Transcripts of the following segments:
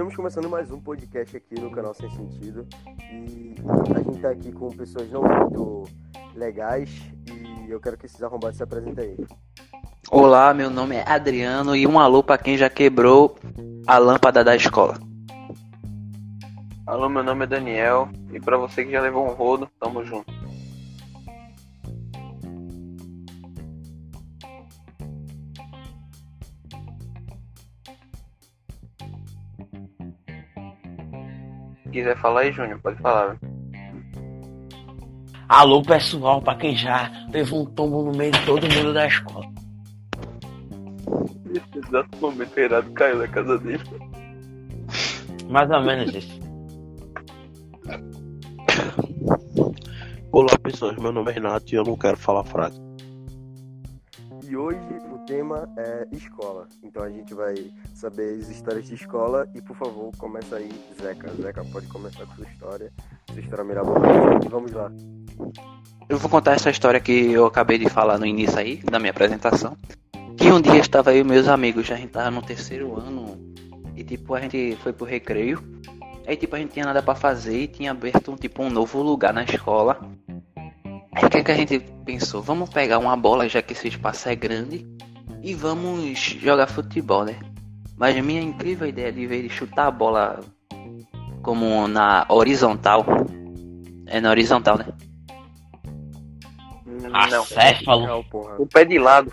Estamos começando mais um podcast aqui no canal Sem Sentido e a gente tá aqui com pessoas não muito legais e eu quero que esses arrombados se apresentem aí. Olá, meu nome é Adriano e um alô pra quem já quebrou a lâmpada da escola. Alô, meu nome é Daniel e pra você que já levou um rodo, tamo junto. Quiser falar aí, Júnior, pode falar. Alô, pessoal, pra quem já levou um tombo no meio de todo mundo da escola. Nesse exato momento, o Herado caiu na casa dele. Mais ou menos isso. Olá pessoas, meu nome é Renato e eu não quero falar frase. E hoje tema é escola. Então a gente vai saber as histórias de escola e por favor, começa aí, Zeca. Zeca, pode começar com sua história. Sua história mirabolante. Vamos lá. Eu vou contar essa história que eu acabei de falar no início aí, da minha apresentação. Que um dia estava e meus amigos, a gente tava no terceiro ano e tipo, a gente foi pro recreio. Aí tipo, a gente tinha nada pra fazer e tinha aberto um tipo um novo lugar na escola. Aí o que, que a gente pensou? Vamos pegar uma bola, já que esse espaço é grande, e vamos jogar futebol, né? Mas a minha incrível ideia de ver chutar a bola como na horizontal. É na horizontal, né? Não, Acéfalo. Não, porra. o pé de lado.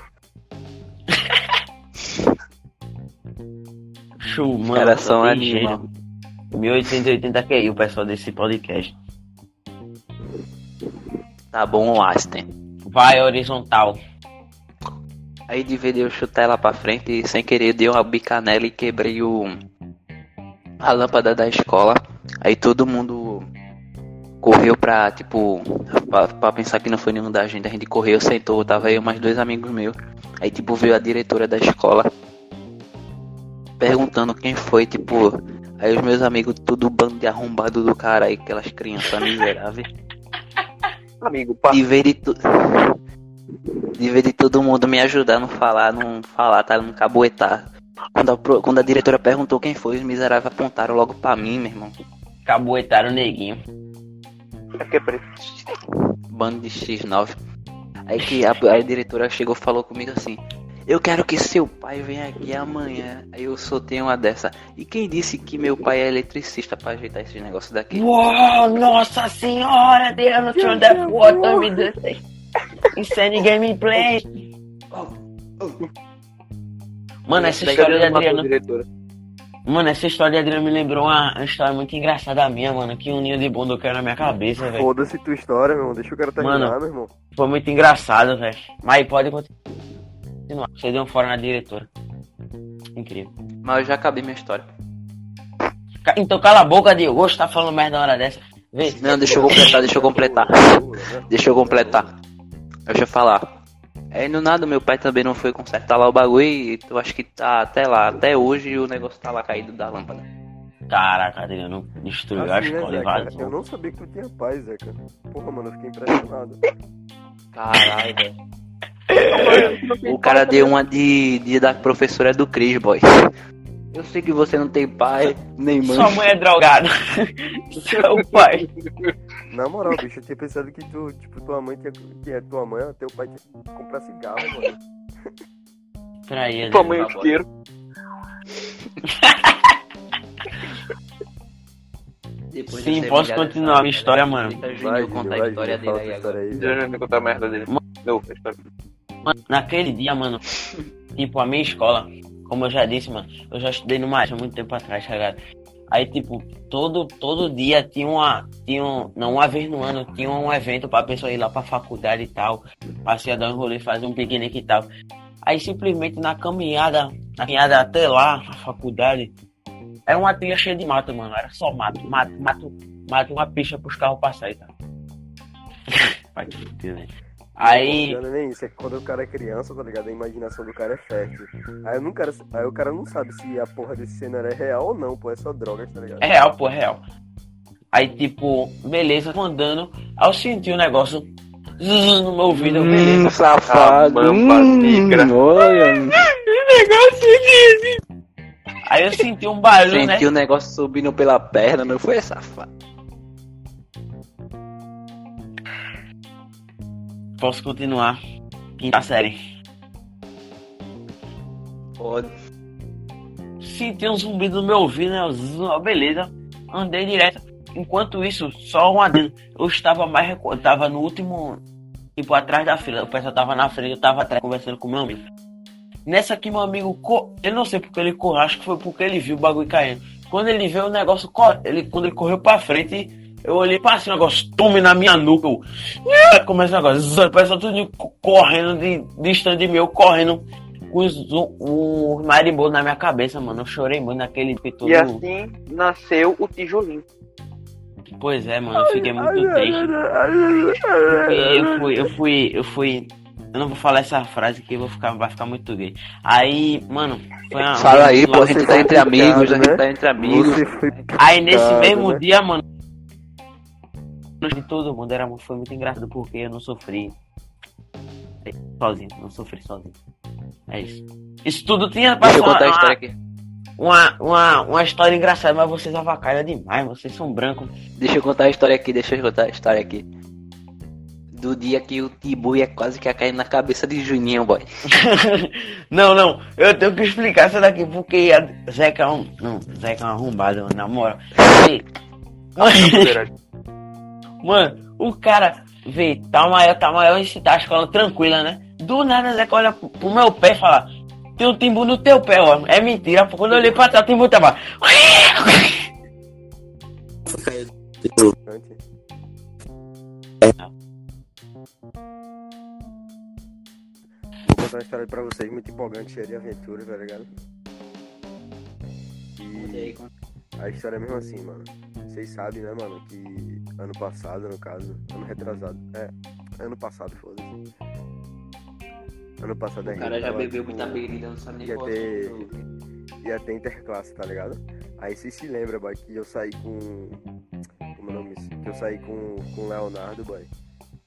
Chu, mano. Era só um tem animal. gênio. 1880 QI, o pessoal desse podcast. Tá bom, Aston. Vai horizontal. Aí de vez eu chutar ela pra frente e sem querer dei uma bicanela e quebrei o a lâmpada da escola. Aí todo mundo correu pra, tipo, pra, pra pensar que não foi nenhum da gente. A gente correu, sentou, tava eu mais dois amigos meus. Aí tipo veio a diretora da escola perguntando quem foi, tipo. Aí os meus amigos, tudo bando de arrombado do cara aí, aquelas crianças miseráveis. Amigo, pá. De vez de tudo. De todo mundo me ajudar a não falar, não falar, tá? Não caboetar. Quando a, pro- quando a diretora perguntou quem foi, os miseráveis apontaram logo pra mim, meu irmão. Caboetaram o neguinho. É que é preto. Bando de X9. Aí que a, a diretora chegou e falou comigo assim. Eu quero que seu pai venha aqui amanhã. Aí eu soltei uma dessa. E quem disse que meu pai é eletricista pra ajeitar esses negócios daqui? Uou, nossa senhora, Deus, turn that water me this Insane gameplay. Mano, essa história de Adriano. Diretora. Mano, essa história de Adriano me lembrou uma, uma história muito engraçada minha, mano. Que um ninho de bunda caiu na minha cabeça, velho. Foda-se tua história, meu irmão. Deixa o cara terminar, Mano. meu irmão. Foi muito engraçado, velho. Mas pode continuar. Você deu um fora na diretora. Incrível. Mas eu já acabei minha história. Então cala a boca, Diogo. Você tá falando merda na hora dessa. Vê. Não, deixa eu completar, deixa eu completar. Deixa eu completar. Deixa eu falar. Aí no nada, meu pai também não foi consertar lá o bagulho e eu acho que tá até lá, até hoje o negócio tá lá caído da lâmpada. Caraca, Adriano. Destruiu a Assim, né, escola Zeca? Eu não sabia que tu tinha pai, Zeca. Porra, mano, eu fiquei impressionado. Caralho, velho. O cara deu uma de, de da professora do Cris, boy. Eu sei que você não tem pai, nem mãe. Sua mãe é drogada. Seu pai. Na moral, bicho, eu tinha pensado que tu, tipo, tua mãe tinha. Que é tua mãe, teu pai tinha que comprar cigarro, mano. Peraí, Tua mãe é o isqueiro. Depois Sim, posso continuar a minha história, mano. Deixa o Vai, contar Júnior, a história vai, dele aí Zeca. me contar a merda dele. A história. Mano, naquele dia, mano, tipo, a minha escola, como eu já disse, mano, eu já estudei numa há muito tempo atrás, tá ligado? Aí, tipo, todo, todo dia tinha uma. Tinha um, não, uma vez no ano, tinha um evento pra pessoa ir lá pra faculdade e tal. Passear, dar um rolê, fazer um piquenique e tal. Aí simplesmente na caminhada, na caminhada até lá, na faculdade, era uma trilha cheia de mato, mano. Era só mato, mato, mato, mato, uma pista pros carros passarem, tá? Vai te fuder, né? Aí. Não é nem isso, é que quando o cara é criança, tá ligado? A imaginação do cara é fértil. Aí, eu não quero, aí o cara não sabe se a porra desse cenário é real ou não, pô, é só drogas, tá ligado? É real, pô, é real. Aí, tipo, beleza, tô andando. Aí eu senti um negócio zzz, no meu ouvido, beleza. Hum, safado. Ah, mamba Hum, negra. olha. negócio Aí eu senti um barulho, né? Senti o negócio subindo pela perna, não foi, safado? Posso continuar. Quinta série. Pode. Senti um zumbido no meu ouvido, né? Beleza. Andei direto. Enquanto isso, só um adendo. Eu estava mais eu tava no último. Tipo, atrás da fila. O pessoal tava na frente, eu tava atrás conversando com meu amigo. Nessa aqui, meu amigo, co... eu não sei porque ele correu, acho que foi porque ele viu o bagulho caindo. Quando ele viu o negócio, ele, quando ele correu pra frente, eu olhei cima, o negócio, tome na minha nuca. Eu... Começa o negócio, pessoal tudo co- correndo, de, distante de mim, eu correndo com os, os marimbondos na minha cabeça, mano. Eu chorei muito naquele todo. E assim nasceu o tijolinho. Pois é, mano, eu fiquei muito triste. Eu fui, eu fui, eu fui. Eu não vou falar essa frase que vou ficar, vai ficar muito gay. Aí, mano, foi uma. Fala aí, pô, a você gente foi tá entre amigos, a picado, gente né? tá entre amigos. Aí nesse mesmo né? dia, mano. De todo mundo era, foi muito engraçado porque eu não sofri sozinho, não sofri sozinho. É isso. Isso tudo tinha pra Deixa eu contar a uma, história aqui. uma, uma, uma história engraçada, mas vocês avacalham demais, vocês são brancos. Deixa eu contar a história aqui, deixa eu contar a história aqui. Do dia que o Tibu ia quase que ia cair na cabeça de Juninho, boy. não, não, eu tenho que explicar isso daqui, porque a Zeca é um. Não, Zeca é um arrombado, na moral. Ei, Mano, o cara, vê, tá maior, tá maior e tá a escola tranquila, né? Do nada, Zeca olha pro, pro meu pé e fala: Tem um timbu no teu pé, ó. É mentira, pô. Quando eu olhei pra trás, o timbu tava. Vou contar uma história pra vocês muito empolgante, cheia de aventura, tá ligado? E a história é mesmo assim, mano. Vocês sabem, né, mano, que ano passado, no caso, ano retrasado, é, ano passado, foda-se. Ano passado a O cara já tava, bebeu tipo, muita bebida, não sabe nem ia ter- ia ter interclasse, tá ligado? Aí vocês se lembram, boy, que eu saí com. Como é o nome disso? Que eu saí com, o Leonardo, boy.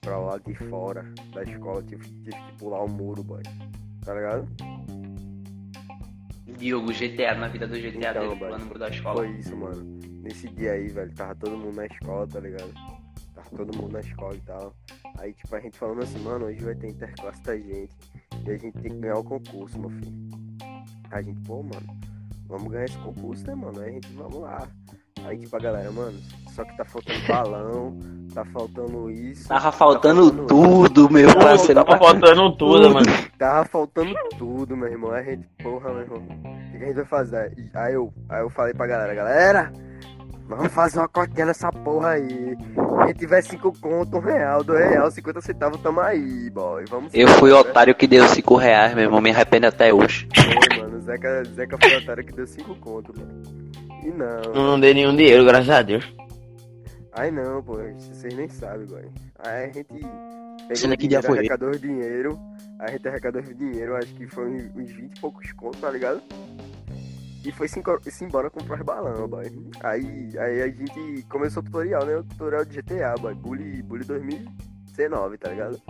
Pra lá de fora da escola, tive, tive que pular o muro, boy. Tá ligado? Diogo, GTA, na vida do GTA Então, dele, boy. pulando muro da escola. Foi isso, mano. Nesse dia aí, velho, tava todo mundo na escola, tá ligado? Tava todo mundo na escola e tal. Aí, tipo, a gente falando assim, mano, hoje vai ter interclasse da gente. E a gente tem que ganhar o concurso, meu filho. Aí a gente, pô, mano, vamos ganhar esse concurso, né, mano? Aí a gente, vamos lá. Aí, tipo, a galera, mano, só que tá faltando balão, tá faltando isso. Tava faltando faltando tudo, meu parceiro. Tava faltando tudo, mano. Tava faltando tudo, meu irmão. Aí a gente, porra, meu irmão. O que a gente vai fazer? Aí eu, aí eu falei pra galera, galera, vamos fazer uma cotinha nessa porra aí. Quem tiver cinco conto, um real, dois real, 50 centavos, tamo aí, boy. Vamos Eu fui o né? otário que deu 5 reais, meu irmão, me arrependo até hoje. Foi, mano. O Zeca, Zeca foi o otário que deu cinco conto, mano. E não. Eu não dei nenhum dinheiro, graças a Deus. Aí não, pô, vocês nem sabem, boy. Aí a gente pegou que dia dinheiro, foi? arrecadou dinheiro. Aí a gente arrecadou o dinheiro, acho que foi uns uns 20 e poucos contos, tá ligado? E foi se, embora comprar balão, boy. Aí, aí a gente começou o tutorial, né? O tutorial de GTA, boy. Bully, Bully 2019, tá ligado?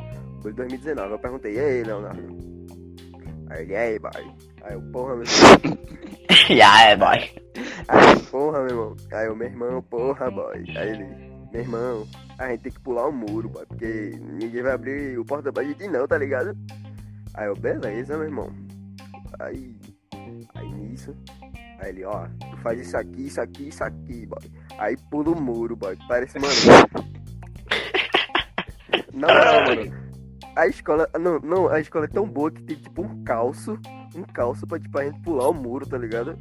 Bully 2019. Eu perguntei, e aí, Leonardo? Aí ele, e aí, boy? Aí eu, porra, meu Já é, boy. Aí, porra, meu irmão. Aí eu, meu irmão, porra, boy. Aí ele, meu irmão, a gente tem que pular o muro, boy, porque ninguém vai abrir o porta pra gente não, tá ligado? Aí eu, beleza, meu irmão. Aí, aí nisso, aí ele, ó, tu faz isso aqui, isso aqui, isso aqui, boy. Aí pula o muro, boy. Parece, mano. Não, não, mano. A escola, não, não, a escola é tão boa que tem tipo um calço, um calço pra, tipo, a gente pular o muro, tá ligado?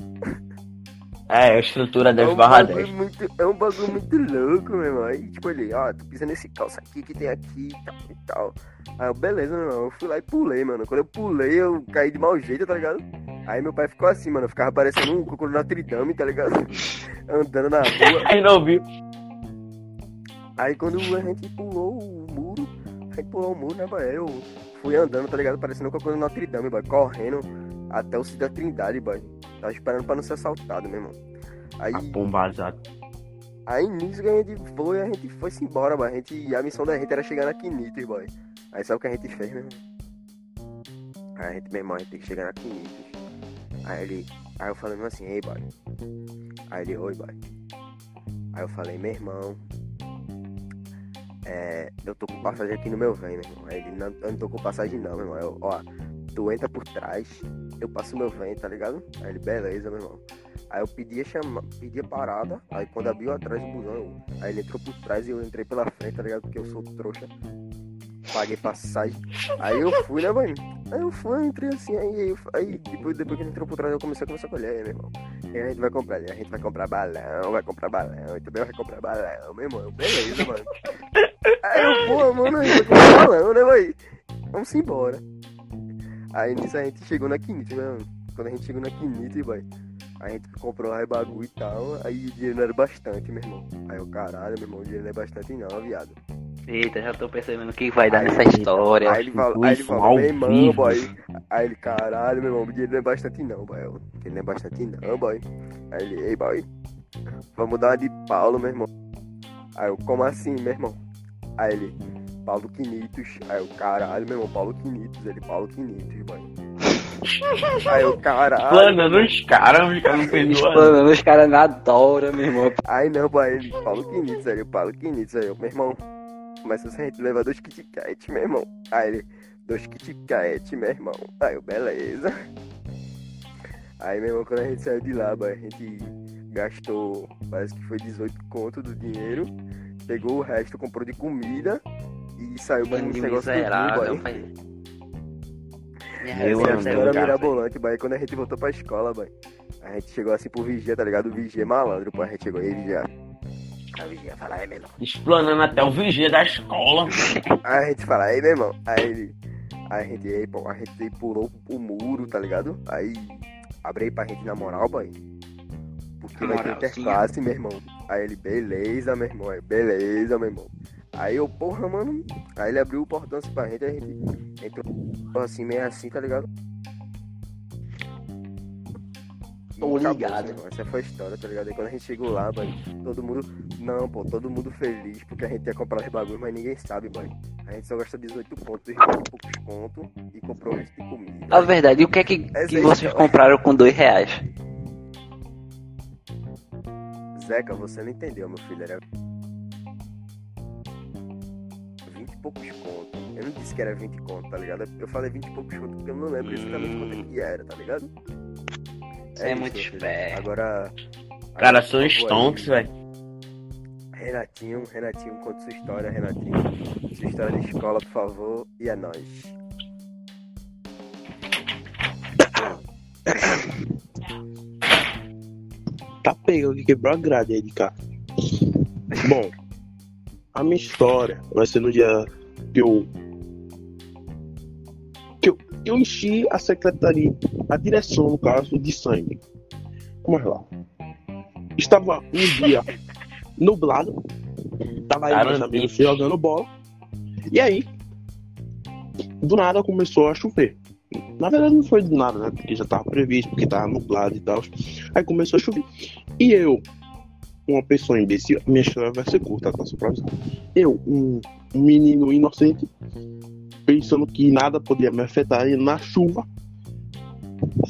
É, a estrutura É 10 um, barra bagulho 10. muito, é um bagulho muito louco, meu irmão. Aí, tipo, ele, ó, tu pisa nesse calço aqui que tem aqui e tal e tal. Aí eu, beleza, meu irmão. Eu fui lá e pulei, mano. Quando eu pulei, eu caí de mau jeito, tá ligado? Aí meu pai ficou assim, mano. Eu ficava parecendo um cocô Notre Dame, tá ligado? Andando na rua. Aí não viu. Aí quando a gente pulou o muro, a gente pulou o muro, né, boy? Eu fui andando, tá ligado? Parecendo um cocô Notre Dame, boy. Correndo até o Cida Trindade, boy. Tava esperando pra não ser assaltado, meu irmão. Aí. Abombazado. Aí nisso que a gente foi, a gente foi-se embora, boy. A, gente, a missão da gente era chegar na Quinitos, boy. Aí sabe o que a gente fez, meu irmão? Aí a gente, meu irmão, a gente tem que chegar na Quinitos. Aí ele, Aí eu falei mesmo assim, ei, boy. Aí ele, oi, boy. Aí eu falei, meu irmão, é, eu tô com passagem aqui no meu vem, meu irmão. Aí ele, não, eu não tô com passagem não, meu irmão. Eu, ó, tu entra por trás, eu passo meu vem, tá ligado? Aí ele, beleza, meu irmão. Aí eu pedia chama, pedia parada, aí quando abriu atrás do busão, eu, aí ele entrou por trás e eu entrei pela frente, tá ligado? Porque eu sou trouxa. Paguei passagem. Aí eu fui, né, mano? Aí eu fui, entrei assim, aí, aí, depois, depois que ele entrou por trás, eu comecei a conversar com ele, aí, meu irmão. E a gente vai comprar, a gente vai comprar balão, vai comprar balão, e também vai comprar balão, meu irmão. Beleza, mano. Aí eu, pô, mano, a gente vai comprar balão, né, mãe? Vamos embora. Aí nisso a gente chegou na Quinite, né, mano? Quando a gente chegou na Quinite, boy, a gente comprou lá bagulho e tal, aí o dinheiro não era bastante, meu irmão. Aí eu, caralho, meu irmão, o dinheiro não é bastante não, viado. Eita, já tô percebendo o que vai dar Aí- nessa história. Aí ele falou, aí ele falou, meu irmão, vivo. boy. Aí ele, caralho, meu irmão, o dinheiro não é bastante não, boy. Eu, Ele não é bastante não, boy. Aí ele, ei, boy, vamos dar uma de Paulo, meu irmão. Aí eu, como assim, meu irmão? Aí ele, Paulo Quinitos. Aí eu, caralho, meu irmão, Paulo Quinitos. Ele, Paulo Quinitos, boy. Aí eu, caralho. Planando os caras, os caras não perdoam. Explanando, os caras me adoram, meu irmão. Aí não, boy, ele, Paulo Quinitos. Aí eu, Paulo Quinitos. Aí eu, meu irmão, mas se a gente levar dois Kit Kat, meu irmão. Aí ele, dois Kit Kat, meu irmão. Aí eu, beleza. Aí, meu irmão, quando a gente saiu de lá, a gente gastou, parece que foi 18 conto do dinheiro. Pegou o resto, comprou de comida e saiu Bando um negócio miserável, do pai. Minha Eu Essa é a resenha história cara. mirabolante. Quando a gente voltou pra escola, boy, a gente chegou assim pro vigia, tá ligado? O vigia é malandro, pô. A gente chegou aí, vigia. O vigia fala, aí, meu irmão. Explanando até o vigia da escola. Aí a gente fala, aí, meu irmão. Aí ele. Aí a gente, aí, pô, a gente pulou o muro, tá ligado? Aí abre aí pra gente na moral, boy. Porque vai ter Moralzinha. interclasse, meu irmão. Aí ele, beleza, meu irmão. Aí, beleza, meu irmão. Aí eu, porra, mano. Aí ele abriu o portão assim pra gente, a gente entrou assim, meio assim, tá ligado? E Tô ligado. irmão. Essa foi a história, tá ligado? Aí quando a gente chegou lá, boy, todo mundo. Não, pô, todo mundo feliz porque a gente ia comprar os bagulhos, mas ninguém sabe, boy. A gente só gastou 18 pontos, 20 e poucos pontos e comprou um resto de comida. A verdade, e o que é que, Essa que é vocês história. compraram com dois reais? Zeca, você não entendeu, meu filho. Era poucos contos. Eu não disse que era 20 contos, tá ligado? Eu falei 20 e poucos contos porque eu não lembro exatamente quanto é que era, tá ligado? Você é isso, muito esperto. Agora. Cara, são stonks, velho. Renatinho, Renatinho, conta sua história, Renatinho. Sua história de escola, por favor. E é nóis. Tá pegando que quebrou a grade aí de cá. Bom, a minha história vai ser no dia que eu. que eu, eu enchi a secretaria, a direção, no caso, de sangue. Vamos lá. Estava um dia nublado, tava aí meus amigos jogando bola, e aí, do nada começou a chover. Na verdade não foi do nada, né? Porque já tava previsto, porque tava nublado e tal. Aí começou a chover. E eu, uma pessoa imbecil, minha história vai ser curta, tá? Só pra avisar. Eu, um, menino inocente, pensando que nada podia me afetar e na chuva,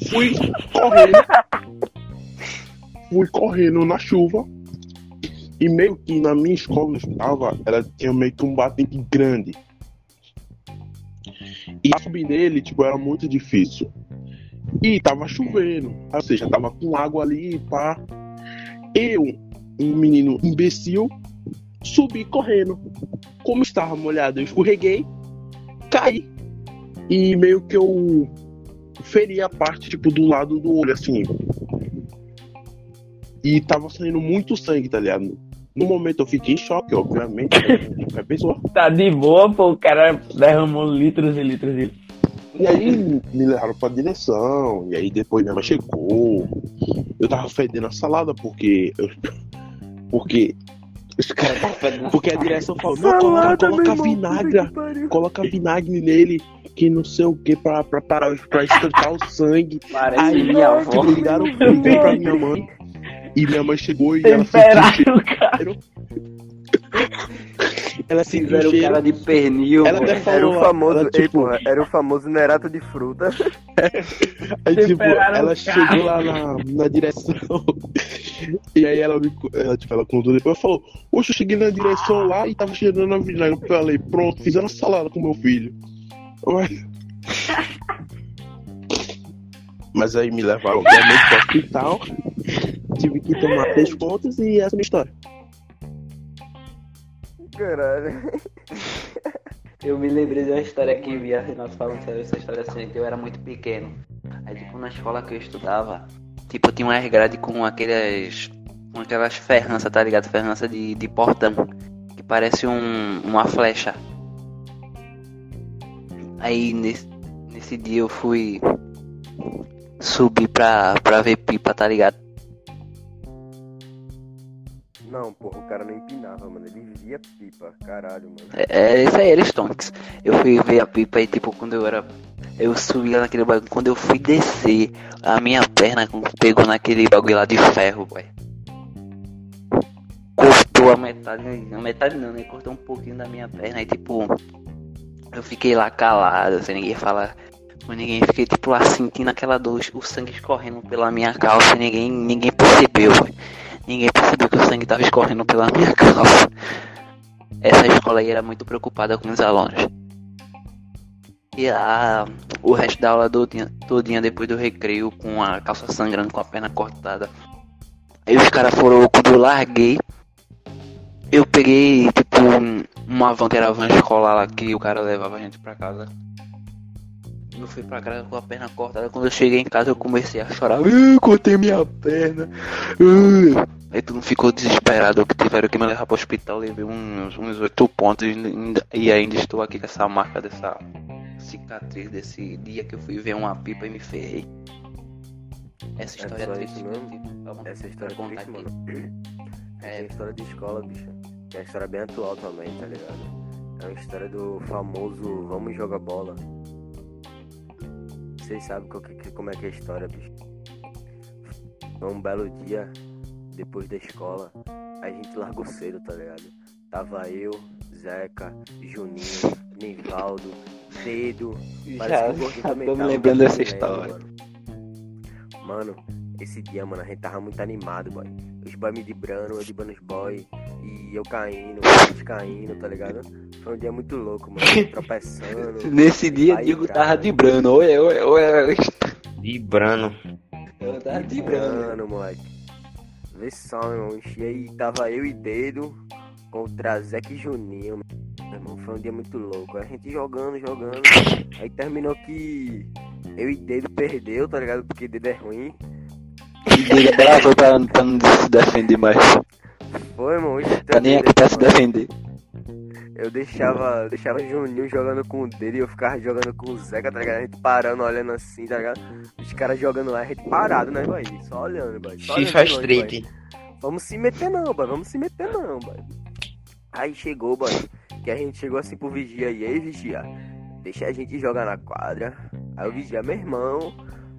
fui correndo. fui correndo na chuva. E meio que na minha escola eu estava, ela tinha meio que um batente grande. E subir nele, tipo, era muito difícil. E tava chovendo. Ou seja, tava com água ali, pá. Eu, um menino imbecil, subi correndo. Como estava molhado, eu escorreguei, caí. E meio que eu feri a parte, tipo, do lado do olho, assim. E tava saindo muito sangue, tá ligado? No momento eu fiquei em choque, obviamente. né? Qualquer pessoa. Tá de boa, pô. O cara derramou litros e litros de. E aí me levaram pra direção, e aí depois minha mãe chegou. Eu tava fedendo a salada porque. eu- porque. Os caras Porque a direção falou, não, coloca, coloca vinagre, coloca vinagre nele, que não sei o que, pra, pra parar, pra estancar o sangue. Parece Aí, minha avó. tipo, ligaram, ligaram pra minha mãe, e minha mãe chegou e ela sentiu o Temperaram o cara. Ela se Fizeram o cara de pernil, Ela até falou Era o famoso, ela, ei, tipo, porra, era o famoso Nerato de fruta. Aí, tipo, ela chegou lá na, na direção. e aí ela me ela, tipo, ela contou depois e falou, poxa, eu cheguei na direção lá e tava cheirando a vinagre. Eu falei, pronto, fizeram salada com meu filho. Mas- Mas aí me levaram obviamente pro hospital. Tive que tomar três pontos e essa é a minha história. Caralho. Eu me lembrei de uma história que via Renato falando sobre essa história assim, que eu era muito pequeno. Aí, tipo, na escola que eu estudava, tipo, tinha umas grades com aquelas. com aquelas ferranças, tá ligado? Ferrança de, de portão. Que parece um, uma flecha. Aí, nesse, nesse dia eu fui subir pra, pra ver pipa, tá ligado? Não, porra, o cara não empinava, mano. Ele via pipa. Caralho, mano. É, é, esse aí era Stonks. Eu fui ver a pipa e, tipo, quando eu era. Eu subi naquele bagulho. Quando eu fui descer, a minha perna pegou naquele bagulho lá de ferro, boy. Cortou a metade. A metade não, né? Cortou um pouquinho da minha perna. E, tipo, eu fiquei lá calado, sem ninguém falar com ninguém. Fiquei, tipo, lá sentindo aquela dor, o sangue escorrendo pela minha calça. Ninguém, ninguém percebeu, boy. Ninguém percebeu que o sangue tava escorrendo pela minha calça. Essa escola aí era muito preocupada com os alunos. E a, o resto da aula todinha, todinha depois do recreio com a calça sangrando, com a perna cortada. Aí os caras foram, quando eu larguei, eu peguei tipo um, uma van que era a van escolar lá que o cara levava a gente pra casa. Eu fui pra casa com a perna cortada. Quando eu cheguei em casa eu comecei a chorar. Uh, cortei minha perna. Uh. Aí todo mundo ficou desesperado que tiveram que me levar pro hospital. Levei uns, uns 8 pontos e ainda, estou aqui com essa marca dessa cicatriz desse dia que eu fui ver uma pipa e me ferrei. Essa história é triste isso que eu mesmo? tive pra- Essa história é triste, mano. É. História de escola, bicho. É uma história bem atual também, tá ligado? É uma história do famoso Vamos Jogar Bola. Vocês sabem como é que é a história, bicho. Foi um belo dia, depois da escola, a gente largou cedo, tá ligado? Tava eu, Zeca, Juninho, Nivaldo, Dedo. Parece que já também tô me lembrando dessa lembro, história. Mano. Mano, esse dia, mano, a gente tava muito animado, boy. Os boy me dibrando, eu dibrando os boy. E eu caindo, eles caindo, tá ligado? Foi um dia muito louco, mano. Tropeçando. Nesse dia, Aí, Diego cara. tava vibrando. Oi, oi, oi. De Brano. Eu tava vibrando. Dibrando, moleque. Vê só, meu irmão. E aí tava eu e Dedo contra Zeca e Juninho, meu irmão. Foi um dia muito louco. A gente jogando, jogando. Aí terminou que eu e Dedo perdeu, tá ligado? Porque Dedo é ruim. E Diego travou pra, pra não se defender mais. Foi, irmão. Pra nem aqui pra se defender. Eu deixava, deixava Juninho jogando com o dele e eu ficava jogando com o Zeca, tá ligado? A gente parando, olhando assim, tá ligado? Os caras jogando lá, a gente parado, né, boy? Só olhando, boy. Só FIFA olhando Street. boy. Vamos se meter não, boy. Vamos se meter não, boy. Aí chegou, boy. Que a gente chegou assim pro vigia e aí, vigia. Deixa a gente jogar na quadra. Aí o vigia, meu irmão.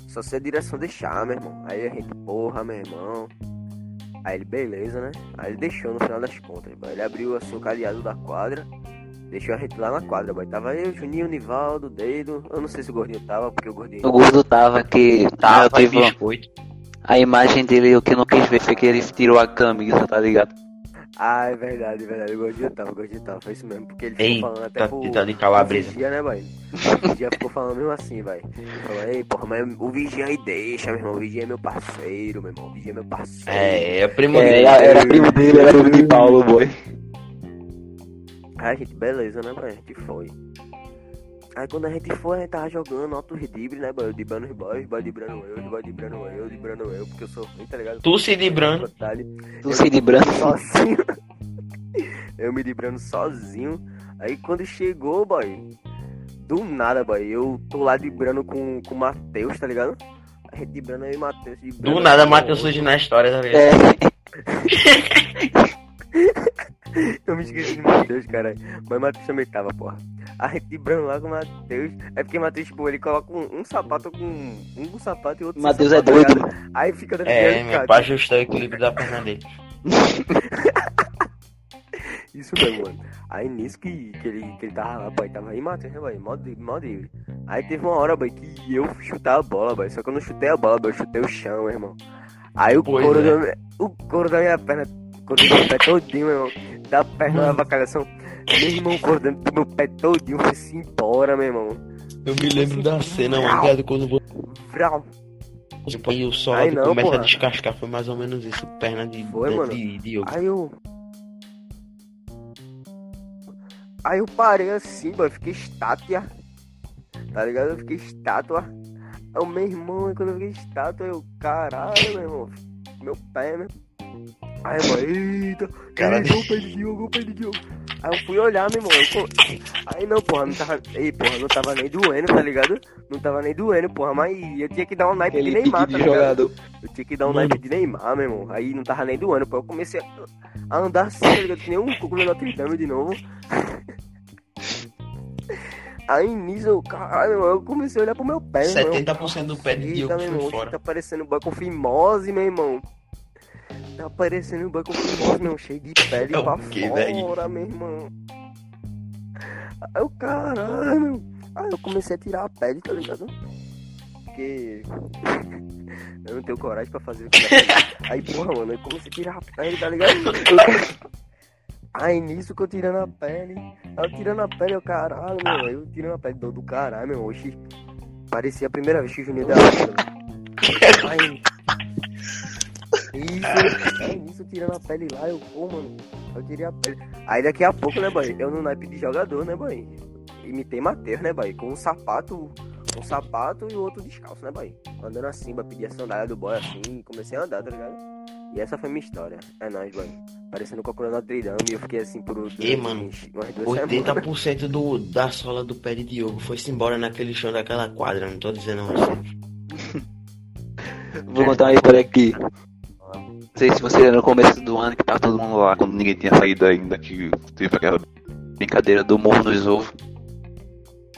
Só se a direção deixar, meu irmão. Aí a gente, porra, meu irmão. Aí ele, beleza, né? Aí ele deixou no final das contas. boy. Ele abriu o cadeado da quadra. Deixou a gente lá na quadra, boy. Tava eu, Juninho, Nivaldo, Dedo. Eu não sei se o gordinho tava, porque o gordinho. O gordo tava que. Tava eu tive a imagem dele, o que eu não quis ver foi que ele tirou a camisa, tá ligado? Ah, é verdade, é verdade. O gordinho tava, o gordinho tava. Foi isso mesmo. Porque ele ficou Ei, falando até tá, pro. tá de O calabresa. vigia, né, boy? O vigia ficou falando mesmo assim, vai. Falou, ei, porra, mas o vigia aí deixa, meu irmão. O vigia é meu parceiro, meu irmão. O vigia é meu parceiro. É, é primo É, dele. era, era primo dele, era primo de Paulo, boy. Aí a gente, beleza, né, boy? A gente foi. Aí quando a gente foi, a gente tava jogando altos dribles, né, boy? Eu dibrando os boys, os boys dibrando eu, os boys dibrando eu, dibrando eu, porque eu sou ruim, tá ligado? Tu se dibrando. Detalhe. Tu se de branco. sozinho. eu me librando sozinho. Aí quando chegou, boy, do nada, boy, eu tô lá librando com, com o Matheus, tá ligado? A gente librando aí, Matheus. Do nada, Matheus surge na história, tá ligado? É, Eu me esqueci de Matheus, cara. Mas Matheus também tava, porra. A gente librando lá com o Matheus. É porque Matheus, tipo, ele coloca um, um sapato com. Um com sapato e outro Matheus é tá doido. ligado? Aí fica É, desviando, meu, pra ajustar o equilíbrio da perna dele. Isso mesmo, mano. Aí nisso que, que, ele, que ele tava lá, boy, tava aí matando, né, boy? Mó, livre. Aí teve uma hora, boy, que eu chutar a bola, boy. Só que eu não chutei a bola, boy, eu chutei o chão, meu irmão. Aí o Pois couro, é. da, minha- o couro da minha perna, o couro do meu pé todinho, meu irmão. Da perna da vacalhação. Meu irmão, o couro dentro do meu pé todinho foi-se embora, meu irmão. Eu me lembro da cena, mano? Quando Vrau. você e o sol Ai, não, começa porra. a descascar, foi mais ou menos isso. Perna de, Foi, de, mano. de, de. Aí eu. Aí eu parei assim, boy, fiquei estátua. Tá ligado? Eu fiquei estátua. Aí o meu irmão, quando eu fiquei estátua, eu, caralho, meu irmão. Meu pé, né? Aí, mano, eita, de o pé de Diogo. Aí eu fui olhar, meu irmão. Aí não, porra, não tava. Ei, porra, não tava nem doendo, tá ligado? Não tava nem doendo, porra, mas eu tinha que dar um naipe de Neymar, tá de ligado? Eu tinha que dar um Mano. naipe de Neymar, meu irmão. Aí não tava nem doando, pô. Eu comecei a- a andar assim, tá ligado? Que nem um cuco no Notre Dame de novo. Aí nisso, eu, caralho, meu irmão, eu comecei a olhar pro meu pé, meu irmão. 70% do pé de Eita, Diogo meu irmão, foi fora. tá parecendo um banco com fimose, meu irmão. Tá parecendo um banco com irmão, cheio de pele É o pra fora, velho? meu irmão. Aí eu, caralho. Aí eu comecei a tirar a pele, tá ligado? Porque eu não tenho coragem pra fazer o que. Aí, porra, mano, eu comecei a tirar a pele, tá ligado? Aí nisso que eu tirando a pele, aí eu tirando a pele, eu caralho, meu, eu tirando a pele do, do caralho, meu, oxi. Parecia a primeira vez que o Juninho deu a vida. Aí. Isso, tirando a pele lá, eu, pô, mano, eu tirei a pele. Aí daqui a pouco, né, boy? Eu no naipe de jogador, né, boy? Imitei Matheus, né, boy? Com um sapato, um sapato e o outro descalço, né, boy? Andando assim, boy, pedi a sandália do boy assim e comecei a andar, tá ligado? E essa foi minha história. É nóis, boy. Parecendo com a Notre Dame e eu fiquei assim por durante Ei, mano, uns- umas duas semanas. 80% do, da sola do pé de Diogo foi-se embora naquele chão daquela quadra, não tô dizendo a você. Vou contar uma história aqui. Não sei se você era no começo do ano que tava todo mundo lá, quando ninguém tinha saído ainda, que teve aquela brincadeira do morro nos ovos.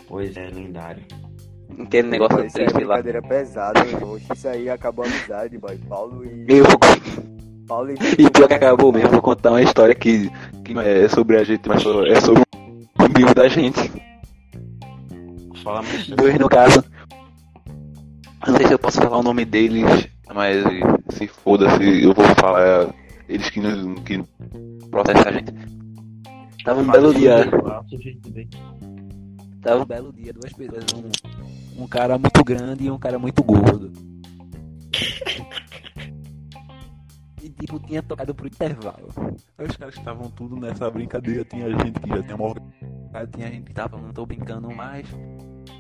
Pois é, lendário. Aquele negócio aí é triste lá. brincadeira pesada, irmão. Isso aí acabou a amizade, boy. Paulo e. Eu Paulo e. E pior que acabou mesmo, vou contar uma história que, que não é sobre a gente, mas é sobre um amigo da gente. Fala. Dois no caso. Não sei se eu posso falar o nome deles, mas se foda-se, eu vou falar eles que não, que processam a gente. Tava um belo dia. Tava um belo dia, duas pessoas, um, um cara muito grande e um cara muito gordo. E tipo, tinha tocado pro intervalo. Os caras estavam tudo nessa brincadeira, tinha gente que já tinha morrido. Tinha gente que tava, não tô brincando mais.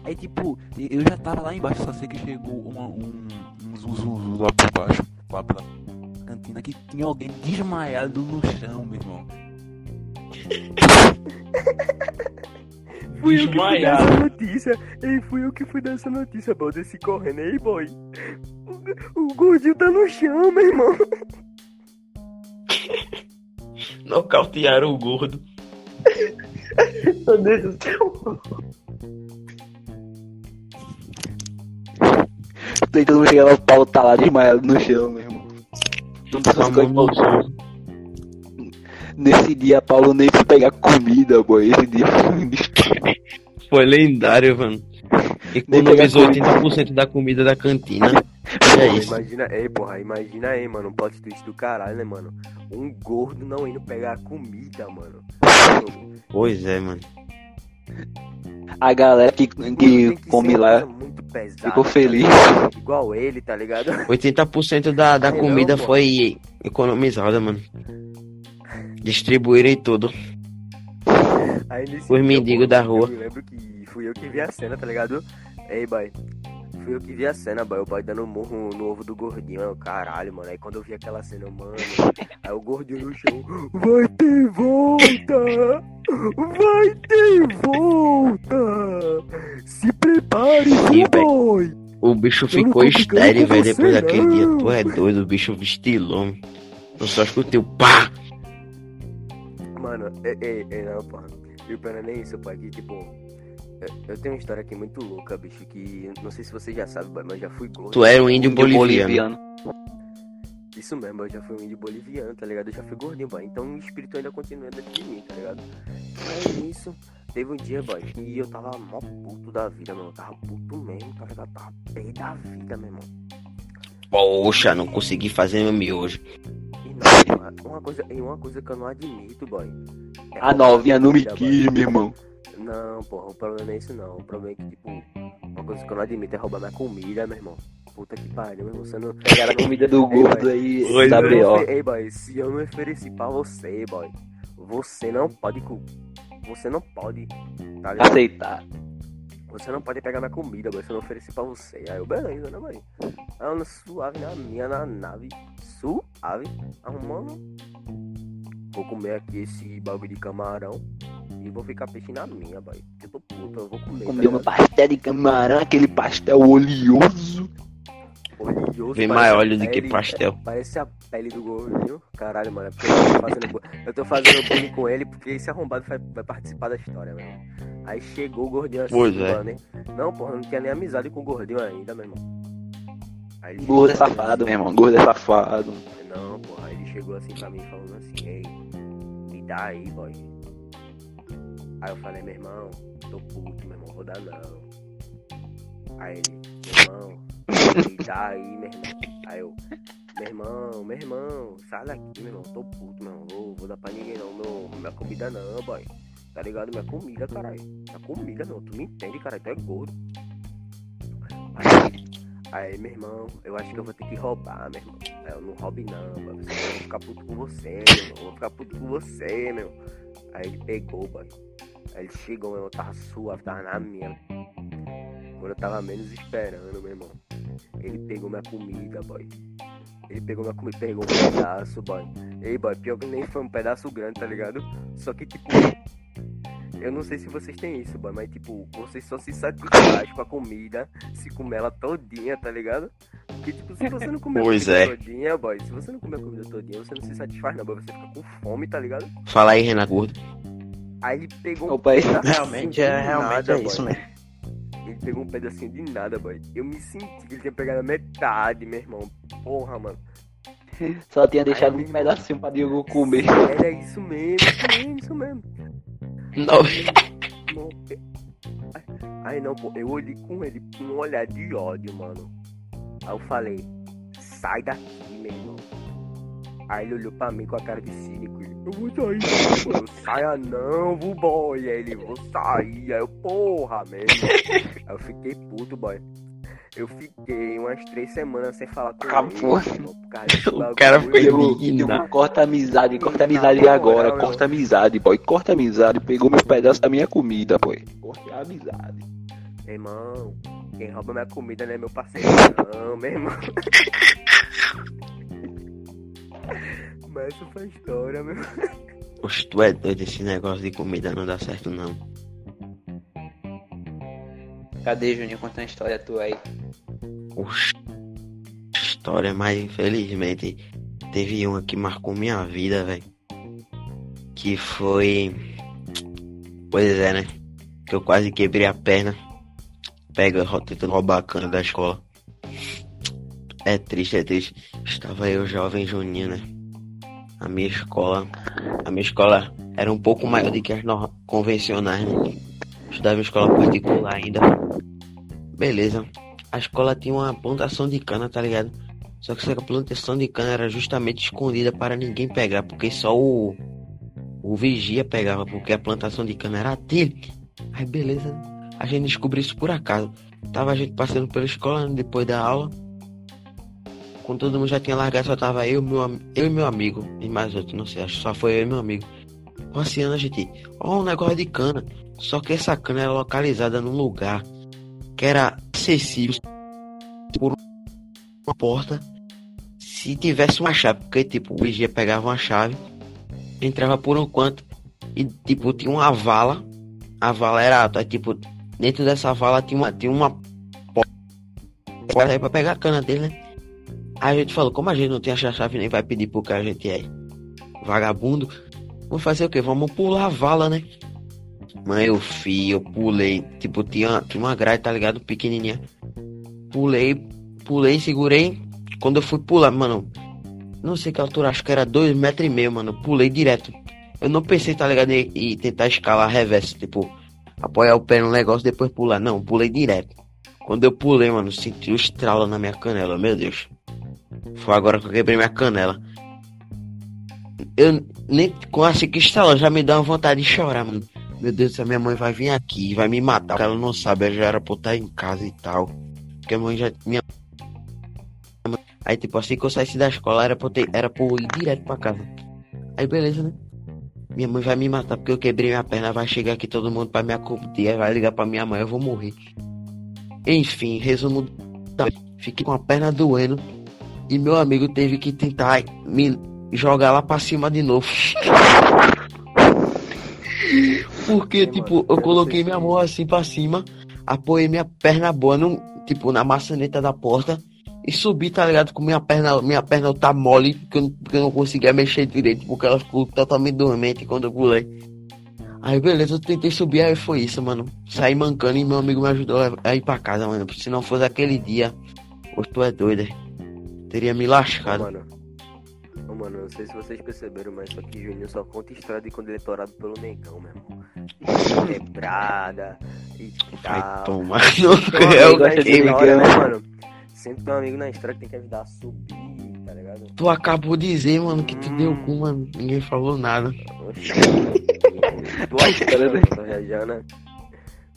Aí tipo, eu já tava lá embaixo, só sei que chegou um, Um zuzuzu lá por baixo, lá pela cantina que tinha alguém desmaiado no chão, meu irmão. Fui eu que fui dar Desmaiado. essa notícia. Ei, fui eu que fui dar essa notícia, boy. Desse correndo aí, boy. O, o gordinho tá no chão, meu irmão. Nocautearam o gordo. Meu Deus do céu. Daí todo mundo chegava, o Paulo tá lá desmaiado no chão, meu irmão. No chão. Nesse dia, Paulo nem foi pegar comida, boy. Esse dia foi. Foi lendário, mano. Economizou 80% da comida da cantina. É isso. Imagina, ei, porra, imagina aí, mano. Um plot twist do caralho, né, mano? Um gordo não indo pegar comida, mano. Pois é, mano. A galera que, que que come lá pesada, ficou tá feliz. Igual ele, tá ligado? 80% da, da não, comida pô. foi economizada, mano. Distribuírem tudo. Aí Os mendigos da rua. Eu me lembro que fui eu que vi a cena, tá ligado? Ei, boy. Fui eu que vi a cena, boy. O boy dando um murro no ovo do gordinho. Eu, caralho, mano. Aí quando eu vi aquela cena, mano. Aí o gordinho no chão. Vai ter volta! Vai ter volta! Se prepare, véi. boy! O bicho ficou estéreo, velho, depois daquele dia. Tu é doido, o bicho vestilou. Eu só escutei o pá! Mano, ei, ei, ei, não, porra. E o não é nem isso, pô. Aqui, tipo. Eu- tenho uma história aqui muito louca, bicho. Que não sei se você já sabe, mas eu já fui gordo. Tu era um índio Índio boliviano. E Isso mesmo, eu já fui um índio boliviano, tá ligado? Eu já fui gordinho, boy. Então o espírito ainda continua dentro de mim, tá ligado? Aí isso, teve um dia, boy, e eu tava mó puto da vida, meu. Eu tava puto mesmo, tá ligado? Tava pé da vida, meu irmão. Poxa, não consegui fazer meu miojo. E não, uma- coisa, e uma coisa que eu não admito, boy. é A novinha não me quis, meu irmão. Não, porra, o problema não é isso não. O problema é que, tipo, uma coisa que eu não admito é roubar minha comida, meu irmão. Puta que pariu, meu irmão. Você não. Pegaram a comida do gordo aí, Oi, da BO. Ei, boy, se eu não ofereci pra você, boy, você não pode. Você não pode. Tá? Aceitar. Você não pode pegar minha comida, boy, se eu não ofereci pra você. Aí eu, beleza, né, boy? Aí eu ando suave na minha, na nave. Suave. Arrumando. Vou comer aqui esse bagulho de camarão. E vou ficar peixe na minha, boy. Porque eu tô puto, eu vou comer. tá Comeu meu pastel de camarão, aquele pastel oleoso. Oleoso, Vem mais a óleo do que pastel. Parece a pele do gordinho. Caralho, mano. É porque eu tô fazendo, eu tô fazendo bullying com ele porque esse arrombado vai, vai participar da história, meu irmão. Aí chegou o gordinho assim, Pois é. mano, hein? Não, porra, eu não tinha nem amizade com o gordinho ainda, meu irmão. Aí ele Gordo é chegou assim, safado, meu irmão. Gordo é safado. Não, porra, aí ele chegou assim pra mim falando assim, ei, me dá aí, boy. Aí eu falei, meu irmão, tô puto, meu irmão, vou dar não. Aí ele, meu irmão, dá aí, meu irmão. Aí eu, meu irmão, meu irmão, sai daqui, meu irmão, tô puto, meu irmão, vou, vou dar pra ninguém não, meu, minha comida não, boy. Tá ligado? Minha comida, caralho. Minha comida, meu, tu me entende, caralho, tu é gordo. Aí, aí, meu irmão, eu acho que eu vou ter que roubar, meu irmão. Aí eu não roube não, mano. Eu vou ficar puto com você, meu irmão. Eu vou ficar puto com você, meu. Aí ele pegou, boy. Aí ele chegou, meu irmão, tava suave, tava na minha. Quando eu tava menos esperando, meu irmão. Ele pegou minha comida, boy. Ele pegou minha comida, pegou um pedaço, boy. Ei, boy, pior que nem foi um pedaço grande, tá ligado? Só que, tipo, eu não sei se vocês têm isso, boy, mas, tipo, vocês só se satisfaz com a comida se comer ela todinha, tá ligado? Porque, tipo, se você não comer a Pois comida é. todinha, boy, se você não comer a comida todinha, você não se satisfaz, não, boy, você fica com fome, tá ligado? Fala aí, Renan Gordo. Aí ele pegou um Opa, aí. pedacinho Realmente de é, realmente nada, é boy. isso mesmo. Ele pegou um pedacinho de nada, boy. Eu me senti que ele tinha pegado a metade, meu irmão. Porra, mano. Só tinha deixado Ai, um pedacinho pra Diogo comer. Era isso mesmo, isso mesmo, isso mesmo. Não. Não, Ai, não, pô. Eu olhei com ele com um olhar de ódio, mano. Aí eu falei, sai daqui, meu irmão. Aí ele olhou pra mim com a cara de cínico. Eu vou sair, não, mano. Saia não, vou boy. Aí ele, vou sair. Aí eu, porra, mesmo. Aí eu fiquei puto, boy. Eu fiquei umas três semanas sem falar com Acabou. ele. desse O cara foi Diogo, digno. Diogo, corta a amizade, corta a amizade Na agora, moral, corta a amizade, boy. Corta a amizade, pegou meu pedaço da minha comida, boy. Corta a amizade. Irmão, quem rouba minha comida não é meu parceiro, não, meu irmão. Mas essa história, meu. Oxe, tu é doido, esse negócio de comida não dá certo não. Cadê, Juninho? Conta uma história tua aí. Oxe, história, mas infelizmente teve uma que marcou minha vida, velho. Que foi. Pois é, né? Que eu quase quebrei a perna. Pega, tentando roubar a cana da escola. É triste, é triste. Estava eu, jovem Juninho, né? A minha escola. A minha escola era um pouco maior do que as convencionais, né? Estudava em escola particular ainda. Beleza. A escola tinha uma plantação de cana, tá ligado? Só que essa plantação de cana era justamente escondida para ninguém pegar, porque só o, o vigia pegava, porque a plantação de cana era dele. Aí beleza, a gente descobriu isso por acaso. Tava a gente passando pela escola né, depois da aula. Quando todo mundo já tinha largado, só tava eu, meu, eu e meu amigo. E mais outro, não sei, acho só foi eu e meu amigo. Passeando a gente, ó um negócio de cana. Só que essa cana era localizada num lugar que era acessível por uma porta se tivesse uma chave, porque tipo, o vigia pegava uma chave, entrava por um canto e tipo, tinha uma vala, a vala era tipo, dentro dessa vala tinha uma, tinha uma porta pra pegar a cana dele, né? A gente falou, como a gente não tem a chave nem vai pedir pro que a gente é vagabundo, vamos fazer o quê? Vamos pular a vala, né? Mãe, eu fui, eu pulei. Tipo, tinha, tinha uma grade, tá ligado? Pequenininha. Pulei, pulei, segurei. Quando eu fui pular, mano, não sei que altura, acho que era dois metros e meio, mano. Pulei direto. Eu não pensei, tá ligado, em, em tentar escalar reverso, tipo, apoiar o pé no negócio depois pular. Não, pulei direto. Quando eu pulei, mano, senti o estralo na minha canela, meu Deus. Foi agora que eu quebrei minha canela. Eu nem com assim que estralou, já me dá uma vontade de chorar, mano. Meu Deus, a minha mãe vai vir aqui, vai me matar. Ela não sabe, ela já era pra estar em casa e tal. Porque a mãe já. Minha... Aí, tipo, assim que eu saísse da escola, era pra ter, era pra eu ir direto pra casa. Aí, beleza, né? Minha mãe vai me matar porque eu quebrei minha perna. Vai chegar aqui todo mundo pra me acudir. Vai ligar pra minha mãe, eu vou morrer. Enfim, resumo. Fiquei com a perna doendo. E meu amigo teve que tentar me jogar lá pra cima de novo. Porque, Sim, tipo, eu eu coloquei minha que- mão assim pra cima, apoiei minha perna boa, no, tipo, na maçaneta da porta e subi, tá ligado? Com minha perna, minha perna tá mole, porque eu, não- porque eu não conseguia mexer direito, porque ela ficou totalmente dormente quando eu pulei. Aí, beleza, eu tentei subir, aí foi isso, mano. Saí mancando e meu amigo me ajudou a- ir pra casa, mano. Se não fosse aquele dia, hoje tu é doido, é. Teria me Ô, lascado. mano. Ô, mano, não sei se vocês perceberam, mas só que Juninho só conta história de quando ele é torado pelo negão, meu irmão. Quebrada e Vai tal. tomar Tem um no amigo é né, mano? Sempre tem um amigo na história que tem que ajudar a subir, tá ligado? Tu acabou de dizer, mano, que tu deu cu, mano. Ninguém falou nada. Oxi. Tu acha que né?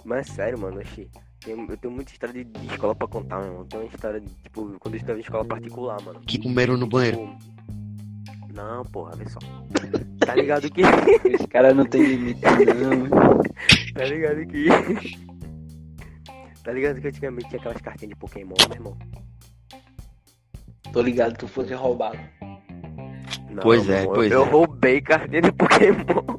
Mas sério, mano, oxi. Eu tenho muita história de, de escola pra contar, meu irmão. Tem uma história de, tipo, quando eu estava em escola particular, mano. Que comeram no banheiro. Tipo, Não, porra, vê só. Tá ligado que. Esse cara não tem limite, não. Tá ligado que. Tá ligado que antigamente tinha aquelas cartinhas de Pokémon, meu irmão? Tô ligado, tu fosse roubado. Não, Pois é, irmão, pois eu, é. Eu roubei cartinha de Pokémon.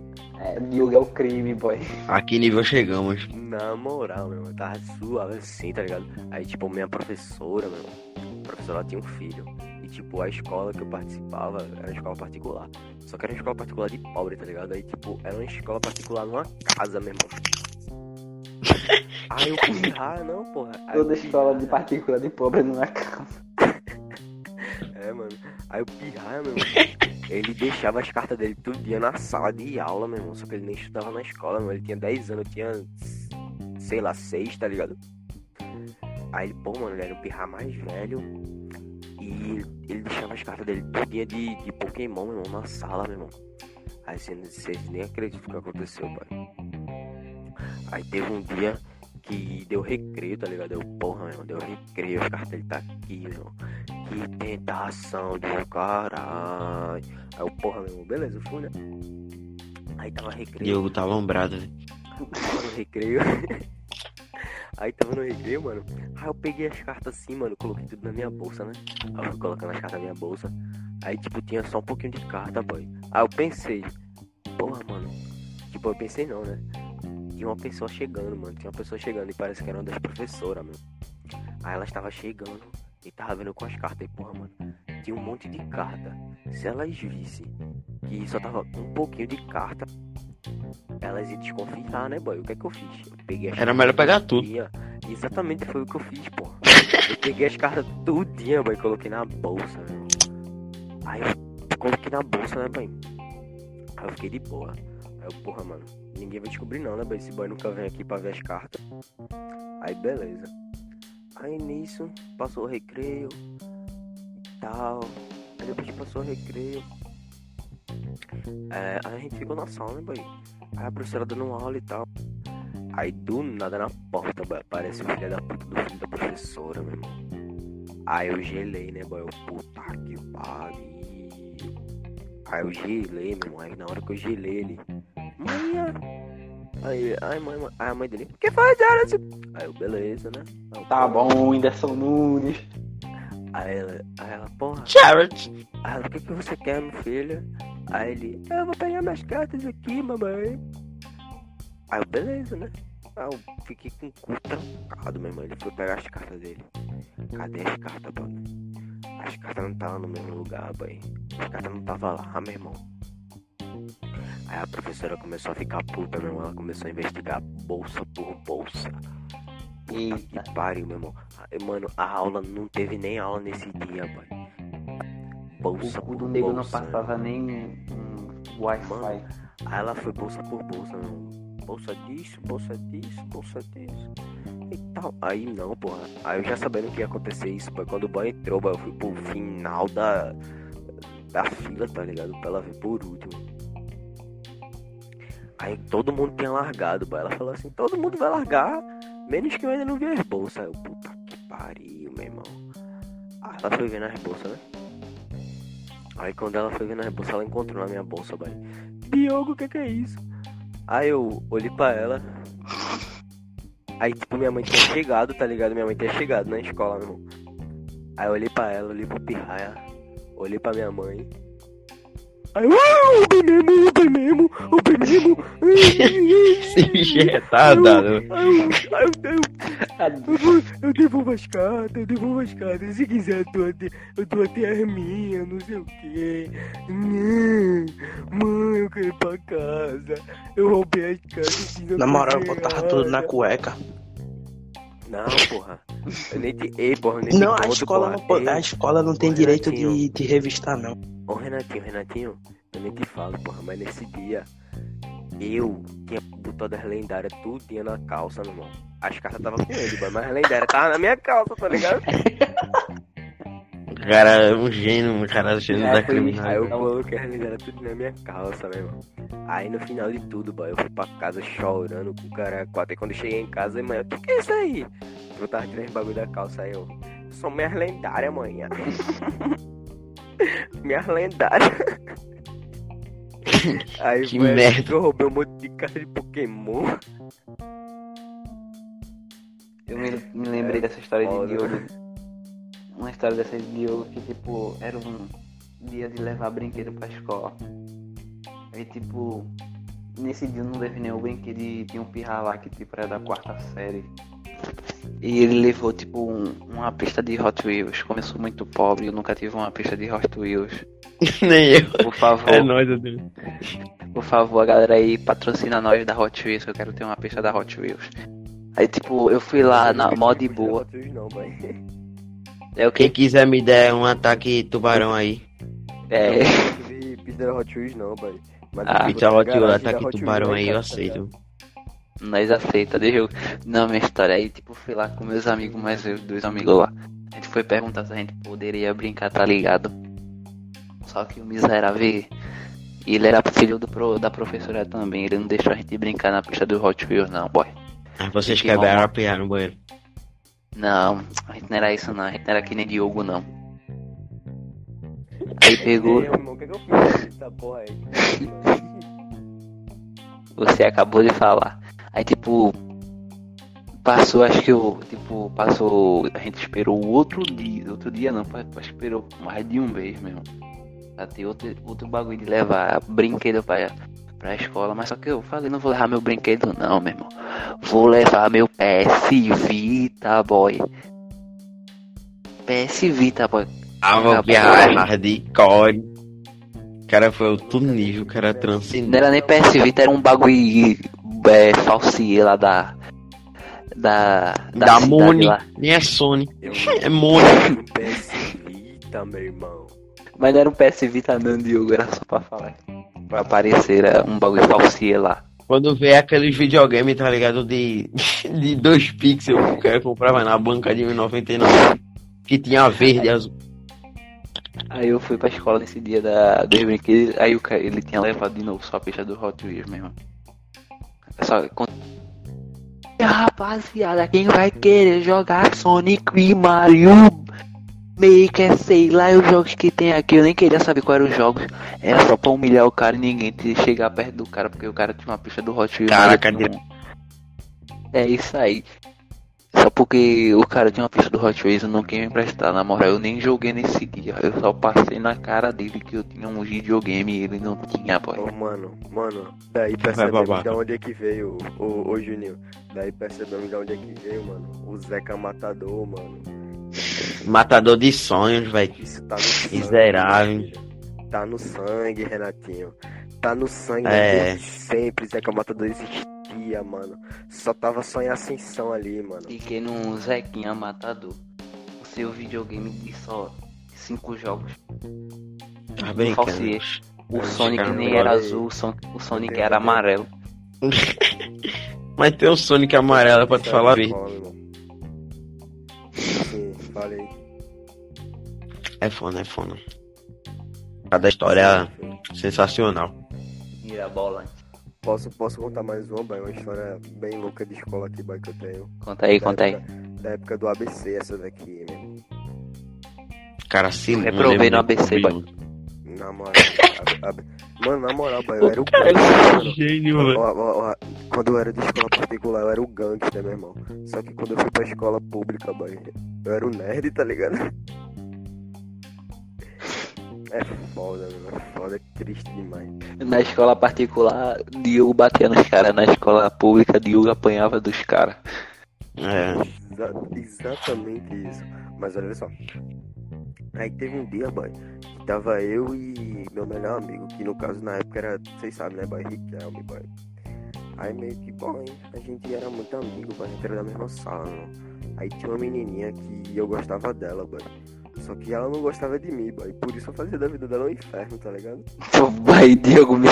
É, Yugi é o crime, boy. A que nível chegamos? Na moral, meu irmão, eu tava suave assim, tá ligado? Aí, tipo, minha professora, meu irmão, a professora ela tinha um filho. E, tipo, a escola que eu participava era uma escola particular. Só que era uma escola particular de pobre, tá ligado? Aí, tipo, era uma escola particular numa casa, meu irmão. Aí eu fui, ah, não, porra. Aí Toda escola de ah, particular de pobre não é casa. É, mano. Aí o pirraia, meu irmão, ele deixava as cartas dele todo dia na sala de aula, meu irmão. Só que ele nem estudava na escola, meu. Ele tinha 10 anos, eu tinha, sei lá, 6, tá ligado? Aí, pô, mano, ele era o pirra mais velho. E ele deixava as cartas dele todo dia de, de Pokémon, meu irmão, na sala, meu irmão. Aí vocês nem acreditam o que aconteceu, pai. Aí teve um dia que deu recreio, tá ligado? Eu, porra, meu irmão, deu recreio, cartas dele tá aqui, meu irmão. Que tentação do caralho. Aí eu, porra, meu irmão, beleza, eu fui, né? Aí tava recreio, Diogo tá alombrado, velho. tava no recreio. Aí tava no recreio, mano. Aí eu peguei as cartas assim, mano, coloquei tudo na minha bolsa, né? Aí eu fui colocando as cartas na minha bolsa. Aí, tipo, tinha só um pouquinho de carta, boy. Aí eu pensei, porra, mano. Tipo, eu pensei não, né? Tinha uma pessoa chegando, mano. Tinha uma pessoa chegando e parece que era uma das professoras, meu. Aí ela estava chegando e tava vendo com as cartas. E, porra, mano, tinha um monte de carta. Se elas vissem que só tava um pouquinho de carta, elas iam desconfiar, né, boy? O que é que eu fiz? Eu peguei as Era melhor pegar tudo. Exatamente foi o que eu fiz, pô. Eu peguei as cartas tudinha, boy, coloquei na bolsa, meu. Aí eu coloquei na bolsa, né, boy? Aí eu fiquei de boa. Aí eu, porra, mano, ninguém vai descobrir não, né, boy? Esse boy nunca vem aqui pra ver as cartas. Aí beleza. Aí nisso, passou o recreio e tal. Aí depois que passou o recreio. É, aí a gente ficou na sala, né, boy? Aí a professora dando aula e tal. Aí do nada na porta, boy, aparece o filho da puta do filho da professora, meu irmão. Aí eu gelei, né, boy? Eu, puta que pariu. Aí eu gelei, meu irmão. Aí na hora que eu gelei ele. Mãe, aí, aí, mãe, mãe- aí a mãe dele, o que faz, Alice? Aí eu, beleza, né? Aí Tá bom, Whindersson Nunes. Aí ela, aí ela, porra. Jared! Aí ela, o que, que você quer, meu filho? Aí ele, eu vou pegar minhas cartas aqui, mamãe. Aí eu, beleza, né? Aí eu fiquei com o cu trancado, meu irmão. Ele foi pegar as cartas dele. Cadê as cartas, mano? As cartas não estavam no mesmo lugar, boy. As cartas não estavam lá, meu irmão. Aí a professora começou a ficar puta, meu irmão. Ela começou a investigar bolsa por bolsa. Puta Eita. que pariu, meu irmão. Ah, Mano, a aula não teve nem aula nesse dia, boy. bolsa O cu do nego não passava nem um Wi-Fi. Mano. Aí ela foi bolsa por bolsa, meu. Bolsa disso, bolsa disso, bolsa disso. E tal. Aí não, porra. Aí eu já sabendo que ia acontecer isso, pô. Quando o boy entrou, eu fui pro final da. Da fila, tá ligado? Pra ela ver por último. Aí todo mundo tinha largado. Ela falou assim, todo mundo vai largar, menos que eu ainda não vi as bolsas. Aí eu, puta que pariu, meu irmão. Aí ela foi vendo as bolsas, né? Aí quando ela foi vendo as bolsas, ela encontrou na minha bolsa, boy. Diogo, o que que é isso? Aí eu olhei pra ela. Aí, tipo, minha mãe tinha chegado, tá ligado? Minha mãe tinha chegado na escola, meu irmão. Aí eu olhei pra ela, olhei pro pirraia, olhei pra minha mãe. Aí eu, ah, o bem mesmo, o bem mesmo, o bem mesmo. Esse bicho é retardado. Aí eu, aí eu, eu, devolvo as cartas, eu devolvo as cartas. Se quiser, eu dou até, eu dou até as minhas, não sei o quê. Mãe, eu quero ir pra casa. Eu roubei as cartas. Na moral, eu botava tudo na cueca. Não, porra. Eu nem te. Ei, porra, eu nem te Não, a escola porra. não, a escola não tem direito de, de revistar, não. Ô Renatinho, Renatinho, eu nem te falo, porra, mas nesse dia eu tinha botado as lendárias tudinha na calça, meu irmão. As cartas tava com ele, mas as lendárias tava na minha calça, tá ligado? O cara é um gênio, um cara um gênio É, da foi criminal. Aí eu coloquei as lendárias tudo na minha calça, meu irmão. Aí no final de tudo, boy, eu fui pra casa chorando com o cara quatro. E quando eu cheguei em casa, mãe, o que, que é isso aí? Eu tava tirando bagulho da calça aí, eu. São minhas lendárias, manhã. minhas lendárias. Aí Que assim merda. eu roubei um monte de carta de Pokémon. Eu me, me lembrei dessa história foda. de Diogo. Uma história dessa de Diogo que, tipo, era um dia de levar brinquedo pra escola. Aí, tipo, nesse dia eu não levei nenhum brinquedo e tinha um pirra lá que, tipo, era da quarta série. E ele levou, tipo, um- uma pista de Hot Wheels. Como eu sou muito pobre, eu nunca tive uma pista de Hot Wheels. Nem eu. Por favor, É nóis, Adriano. por favor, a galera aí patrocina nós da Hot Wheels, que eu quero ter uma pista da Hot Wheels. Aí, tipo, eu fui lá na mó de boa. Não. É o Quem que? quiser me der um ataque tubarão aí. É. Eu não tive pista da Hot Wheels, não, boy. Mas Ah, eu Pizza Hot Wheels, ataque tubarão em aí, eu tá ligado? aceito. Nós aceita, deixa eu. Não, minha história aí, tipo, fui lá com meus amigos, mais eu, dois amigos lá. A gente foi perguntar se a gente poderia brincar, tá ligado? Só que o miserável, ele era filho do pro- da professora também, ele não deixou a gente brincar na pista do Hot Wheels, não, boy. Mas vocês Que quebraram a piada no banheiro. Não, a gente não era isso não, a gente não era que nem Diogo, não. Aí pegou, Ei, irmão, o que, que eu fiz porra aí? você acabou de falar. Aí tipo. Passou, acho que eu, tipo, passou. A gente esperou outro dia. Outro dia não, esperou mais de um mês mesmo. Pra ter outro, outro bagulho de levar brinquedo pra, pra escola. Mas só que eu falei, não vou levar meu brinquedo não, meu irmão. Vou levar meu PS Vita, boy. PS Vita, boy. Ah, vou piar hardcore. Cara foi outro nível, cara Não transcendeu. era nem PS Vita, era um bagulho é, falsier lá da. Da. Da Moni, lá. nem é Sony. Eu É Moni. um PS Vita, meu irmão. Mas não era um PS Vita não, Diogo, era só pra falar. Pra aparecer, era um bagulho falsia lá. Quando vê aqueles videogame, tá ligado? De, de 2 pixels que o cara comprava na banca de 1999. Que tinha verde e azul. Aí eu fui pra escola nesse dia da, dos brinquedos, aí o cara, ele tinha levado de novo só a pista do Hot Wheels mesmo. Só, con- Rapaziada, quem vai querer jogar Sonic e Mario Maker, sei lá, os jogos que tem aqui, eu nem queria saber quais eram os jogos. Era só pra humilhar o cara e ninguém te chegar perto do cara, porque o cara tinha uma pista do Hot Wheels. Caraca, não- É isso aí. Só porque o cara tinha uma pista do Hot Wheels, eu não quis me emprestar. Na moral, eu nem joguei nesse dia. Eu só passei na cara dele que eu tinha um videogame e ele não tinha, boy. Ô, mano, mano, daí percebemos de onde é que veio, ô, ô Juninho. Daí percebemos de onde é que veio, mano. O Zeca Matador, mano. Matador de sonhos, velho. Isso tá no sangue. Miserável. Tá no sangue, Renatinho. Tá no sangue É. desde sempre. Zeca Matador existia, mano. Só tava só em ascensão ali, mano. Fiquei num Zequinha matador. O seu videogame de só cinco jogos. Tá brincando. falsiei. O Sonic cara, nem era aí. azul, o Son- o Sonic era amarelo. Mas tem um Sonic amarelo pra te é falar falei. É foda, é foda. Cada história sensacional. Mira a bola. Posso, posso contar mais uma, boy? Uma história bem louca de escola aqui, boy, que eu tenho. Conta aí, Da conta aí. época- Da época do ABC, essa daqui, né? Cara, se Reprovei no ABC, boy. Na moral. a- a- Mano, na moral, boy, eu era o gangster, gênio, mano. ó, ó, Quando eu era de escola particular, eu era o gangster, meu irmão. Só que quando eu fui pra escola pública, boy, eu era o nerd, tá ligado? É foda, mano. É foda, é triste demais. Na escola particular, Diogo batia nos caras. Na escola pública, Diogo apanhava dos caras. É. Exa- exatamente isso. Mas olha só. Aí teve um dia, boy, que tava eu e meu melhor amigo, que no caso na época era, vocês sabem, né, boy, Riquelme, boy. Aí meio que, boy, a gente era muito amigo, boy, a gente era da mesma sala, mano. Aí tinha uma menininha que eu gostava dela, boy. Só que ela não gostava de mim, boy. Por isso eu fazia da vida dela um inferno, tá ligado? Vai, Diogo, me.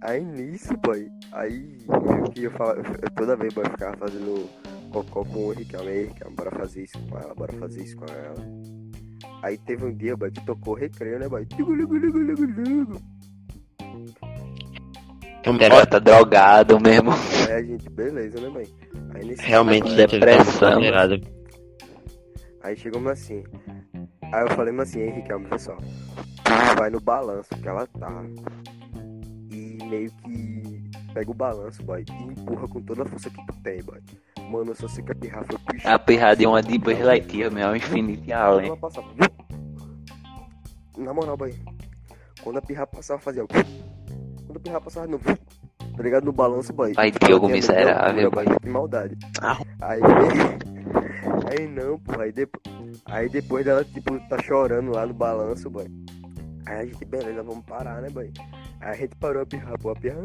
Aí nisso, boy, aí meio que eu falava, eu toda vez, boy, eu ficava fazendo cocô com o aí, Riquelme, bora fazer isso com ela, bora fazer isso com ela. Aí teve um dia, boy, que tocou recreio, né, boy? Lugu, lugu, lugu, lugu, lugu. Era tá drogado mesmo. A gente, beleza, né, boy? Aí nesse Realmente ter Depressão. exagerado. Aí chegamos assim. Aí eu falei assim, hein, Riquelme, olha só. Tu vai no balanço que ela tá. E meio que pega o balanço, boy, e empurra com toda a força que tu tem, boy. Mano, eu só sei que a pirra foi pro A pirradinha uma de Buzz Lightyear, meu, infinito e além. Na moral, boy. Quando a pirra passava, fazia. Quando a pirra passava no. Tá ligado? No balanço, boy. Vai, Ela Diogo miserável, boy. Que maldade. Ah. Aí. Aí não, pô. Aí depois. Aí depois dela, tipo, tá chorando lá no balanço, boy. Aí a gente, beleza, vamos parar, né, boy? Aí a gente parou a pirra, pô. A pirra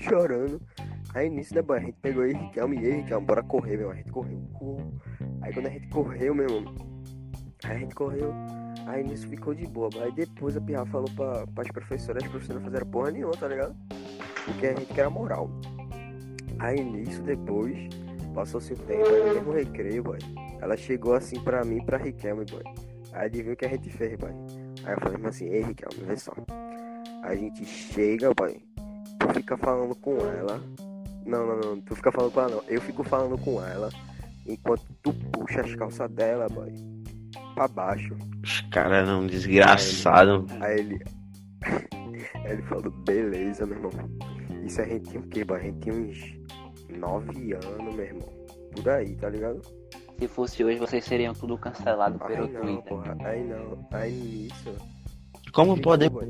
chorando. Aí nisso, né, boy? A gente pegou aí, Riquelme e aí, Riquelme, bora correr, meu. A gente correu. Aí quando a gente correu, meu irmão. Aí a gente correu. Aí nisso ficou de boa. Aí depois a Pirra falou pra, pras professoras, as professoras não fizeram porra nenhuma, tá ligado? Porque a gente quer moral. Aí nisso depois, passou-se um tempo, aí no mesmo recreio, boy. Ela chegou assim pra mim pra Riquelme, boy. Aí adivinha o que a gente fez, boy. Aí eu falei assim, ei Riquelme, vê só. A gente chega, boy. Tu fica falando com ela. Não, não, não, tu fica falando com ela não. Eu fico falando com ela. Enquanto tu puxa as calças dela, boy. Pra baixo. Os caras eram desgraçados. Aí ele. Aí ele falou, beleza, meu irmão. Isso a gente tinha o quê, boy? A gente tinha uns 9 anos, meu irmão. Por aí, tá ligado? Se fosse hoje, vocês seriam tudo cancelado pelo Aí não, Twitter. porra. Aí não. Aí nisso. Como pode. boy.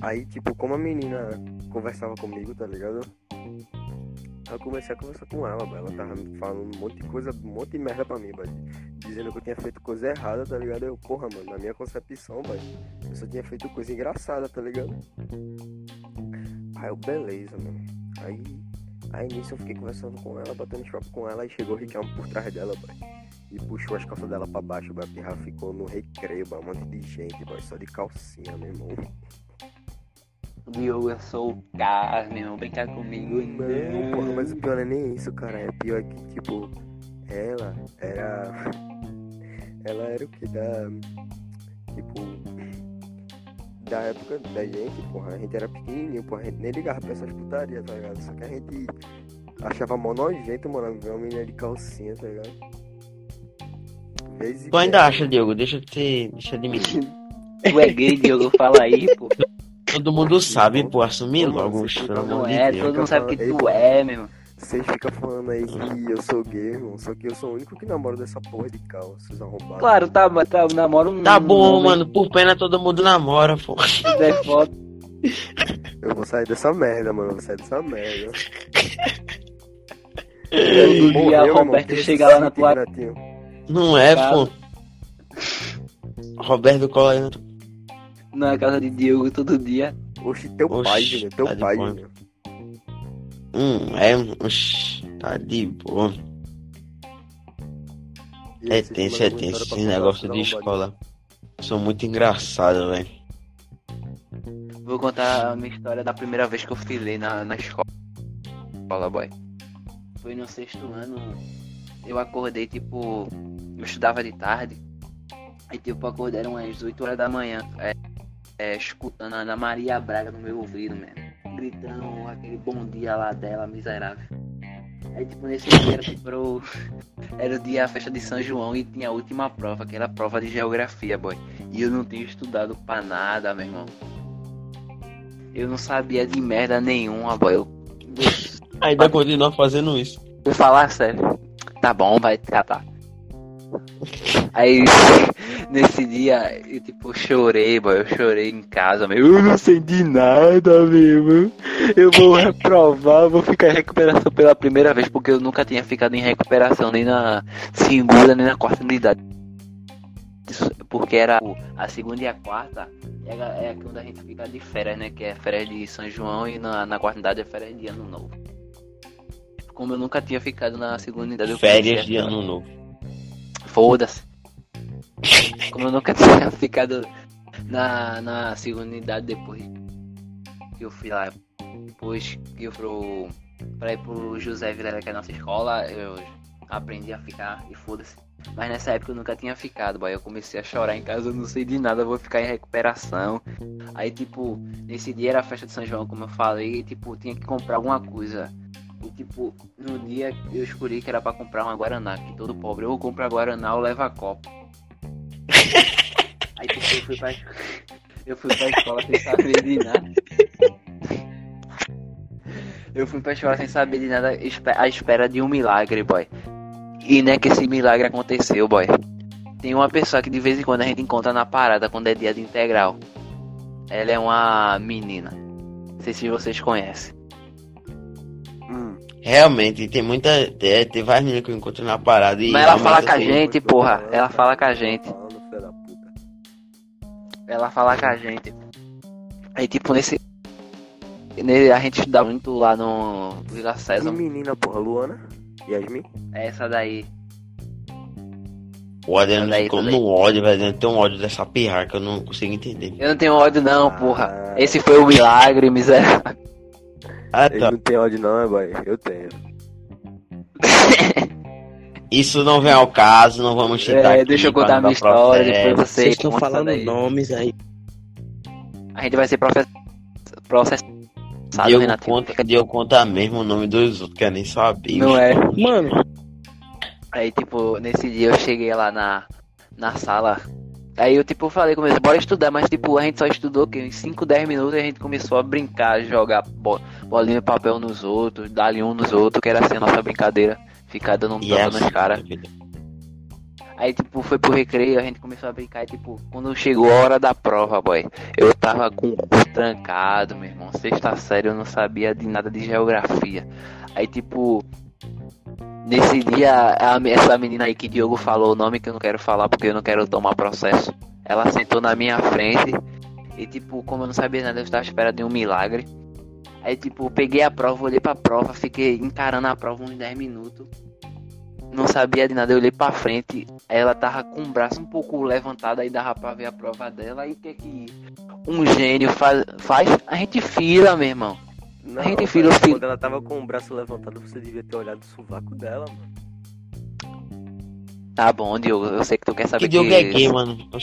Aí, tipo, como a menina conversava comigo, tá ligado? Aí eu comecei a conversar com ela. Ela tava falando um monte de coisa, um monte de merda pra mim, boy. Dizendo que eu tinha feito coisa errada, tá ligado? Eu, porra, mano, na minha concepção, boy. Eu só tinha feito coisa engraçada, tá ligado? Aí eu, beleza, mano. Aí, aí nisso eu fiquei conversando com ela, batendo papo com ela, e chegou o Riquelme por trás dela, boy. E puxou as calças dela pra baixo, boy. A pirra ficou no recreio, boy. Um monte de gente, boy. Só de calcinha, meu irmão. Diogo, eu sou o cara, meu irmão, brincar comigo. Não, porra, mas o pior não é nem isso, cara. É pior que, tipo, ela era. Ela era o que? Da. Tipo. Da época da gente, porra. A gente era pequenininho, porra. A gente nem ligava pra essas putarias, tá ligado? Só que a gente achava mó nojento, mano, ver uma menina de calcinha, tá ligado? Tu ainda acha, Diogo? Deixa eu te. Deixa eu admitir. Tu é gay, Diogo, fala aí, pô. Todo mundo sabe, pô, assumir logo, pelo amor Não de é, Deus. todo mundo sabe que tu é, meu irmão. Vocês ficam falando aí que eu sou gay, irmão. Só que eu sou o único que namora dessa porra de calça, vocês arrombados. Claro, tá, mas tá, eu namoro um. Tá bom, um mano, por pena todo mundo namora, pô. Se der foto, Eu vou sair dessa merda, mano. Eu vou sair dessa merda. todo dia meu irmão, Roberto chega lá na tua. Não é, pô. Roberto cola aí. na casa de Diogo todo dia. Oxe, teu Oxe, pai, Júnior. Teu tá pai. Hum, é. Oxi, tá de boa. É tenso, é alguma tenso. Esse negócio de escola. São muito engraçados, velho. Vou contar a minha história da primeira vez que eu filei na, na escola. Escola, boy. Foi no sexto ano. Eu acordei, tipo. Eu estudava de tarde. Aí, tipo, acordei eram umas 8 horas da manhã. É, é, escutando a Ana Maria Braga no meu ouvido, mano. Gritando aquele bom dia lá dela, miserável. Aí, tipo, nesse dia era, tipo, era o- dia a festa de São João e tinha a última prova, que era a prova de geografia, boy. E eu não tinha estudado pra nada, meu irmão. Eu não sabia de merda nenhuma, boy. Eu Ainda continua fazendo isso. vou falar sério. Tá bom, vai catar. Aí, nesse dia, eu tipo chorei, boy. Eu chorei em casa, meu. Eu não sei de nada, meu. Eu vou reprovar, vou ficar em recuperação pela primeira vez, porque eu nunca tinha ficado em recuperação nem na segunda, nem na quarta unidade. Porque era a segunda e a quarta é, é quando a gente fica de férias, né? Que é férias de São João e na, na quarta unidade é férias de Ano Novo. Como eu nunca tinha ficado na segunda unidade, eu Férias de ano novo. Foda-se. Como eu nunca tinha ficado na, na segunda unidade depois que eu fui lá. Depois que eu fui pro, pra ir pro José Vilela, que é a nossa escola, eu aprendi a ficar e foda-se. Mas nessa época eu nunca tinha ficado, boy. Eu comecei a chorar em casa, eu não sei de nada, vou ficar em recuperação. Aí, tipo, nesse dia era a festa de São João, como eu falei, e, tipo, tinha que comprar alguma coisa. E, tipo, no dia eu escolhi que era pra comprar uma Guaraná, que todo pobre ou compra Guaraná ou leva copo. Aí, tipo, eu fui pra, eu fui pra escola sem saber de nada. Eu fui pra escola sem saber de nada, à espera de um milagre, boy. E não é que esse milagre aconteceu, boy. Tem uma pessoa que de vez em quando a gente encontra na parada quando é dia de integral. Ela é uma menina. Não sei se vocês conhecem. Hum, Realmente, tem muita. Tem, tem várias meninas que eu encontro na parada e. Mas ela realmente, fala com a assim, gente, porra. Ela fala com a gente. Ela fala com a gente. Aí, tipo, nesse. ne- A gente estuda muito lá no Vila Que César. menina, porra, Luana? Yasmin? É essa daí. O Adriano Daí, ficou no ódio, velho. Eu tenho ódio dessa pirra que eu não consigo entender. Eu não tenho ódio, não, Ah. porra. Esse foi o milagre, miserável. Ah, Ele tá. não tem ódio não, é, boy? Eu tenho. Isso não vem ao caso, não vamos citar. É, deixa eu contar a minha história, processo. depois você. Vocês estão falando daí. nomes aí. A gente vai ser process... processado, Diego Renatinho. conta, Diego conta mesmo o nome dos outros, quer nem saber. Não é. Mano, Aí, tipo, nesse dia eu cheguei lá na, na sala. Aí eu, tipo, falei com eles, bora estudar, mas, tipo, a gente só estudou, que em 5, 10 minutos a gente começou a brincar, jogar bo- bolinha de papel nos outros, dar um nos outros, que era assim a nossa brincadeira. Ficar dando um tapa é nos caras. Aí, tipo, foi pro recreio, a gente começou a brincar e, tipo, quando chegou a hora da prova, boy, eu tava com o cu trancado, meu irmão. Sexta série eu não sabia de nada de geografia. Aí, tipo, nesse dia, a- essa menina aí que Diogo falou o nome que eu não quero falar porque eu não quero tomar processo. Ela sentou na minha frente e, tipo, como eu não sabia nada, eu estava esperando de um milagre. Aí, tipo, peguei a prova, olhei pra prova, fiquei encarando a prova uns 10 minutos. Não sabia de nada, eu olhei pra frente, aí ela tava com o braço um pouco levantado, aí dava pra ver a prova dela, e o que é que um gênio faz? faz? A gente fila, meu irmão. Não, A gente velho, filho, filho. Quando ela tava com o braço levantado, você devia ter olhado o sovaco dela, mano. Tá bom, Diogo, eu sei que tu quer saber Que Diogo é gay, mano.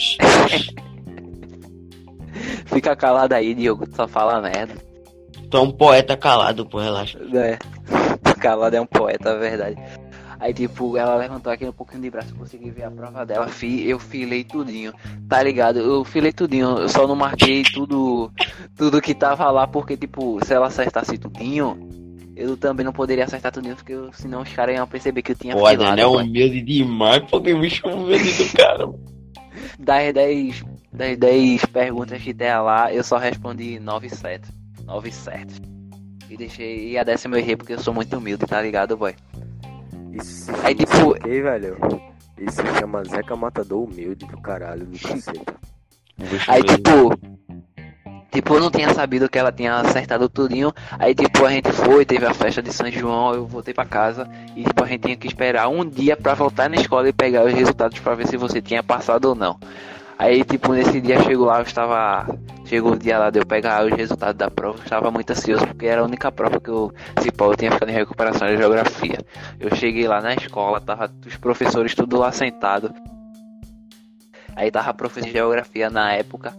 Fica calado aí, Diogo, tu só fala merda. Tu é um poeta calado, pô, relaxa. É. Calado é um poeta, é verdade. Aí, tipo, ela levantou aqui um pouquinho de braço, consegui ver a prova dela. Fi, eu filei tudinho, tá ligado? Eu filei tudinho, eu só não marquei tudo, tudo que tava lá, porque, tipo, se ela acertasse tudinho, eu também não poderia acertar tudinho, porque eu- senão os caras iam perceber que eu tinha Pô, filado. é boy. humilde demais, pô, que bicho humilde do cara. Das 10, das 10 perguntas que tem lá, eu só respondi 9 certas. 9 certas. E deixei. E a décima eu errei porque eu sou muito humilde, tá ligado, boy? Isso Aí, tipo- quê, velho? Isso se chama Zeca Matador humilde do caralho, do cacete. Bicho Aí, tipo. Tipo, eu não tinha sabido que ela tinha acertado tudinho. Aí, tipo, tipo, a gente foi, teve a festa de São João, eu voltei pra casa e tipo, a gente tinha que esperar um dia pra voltar na escola e pegar os resultados pra ver se você tinha passado ou não. Aí, tipo, nesse dia chegou lá, eu estava. Chegou o dia lá de eu pegar os resultados da prova, eu estava muito ansioso, porque era a única prova que eu, se pô, eu tinha ficado em recuperação de geografia. Eu cheguei lá na escola, tava os professores tudo lá sentado. Aí tava a professora de geografia na época.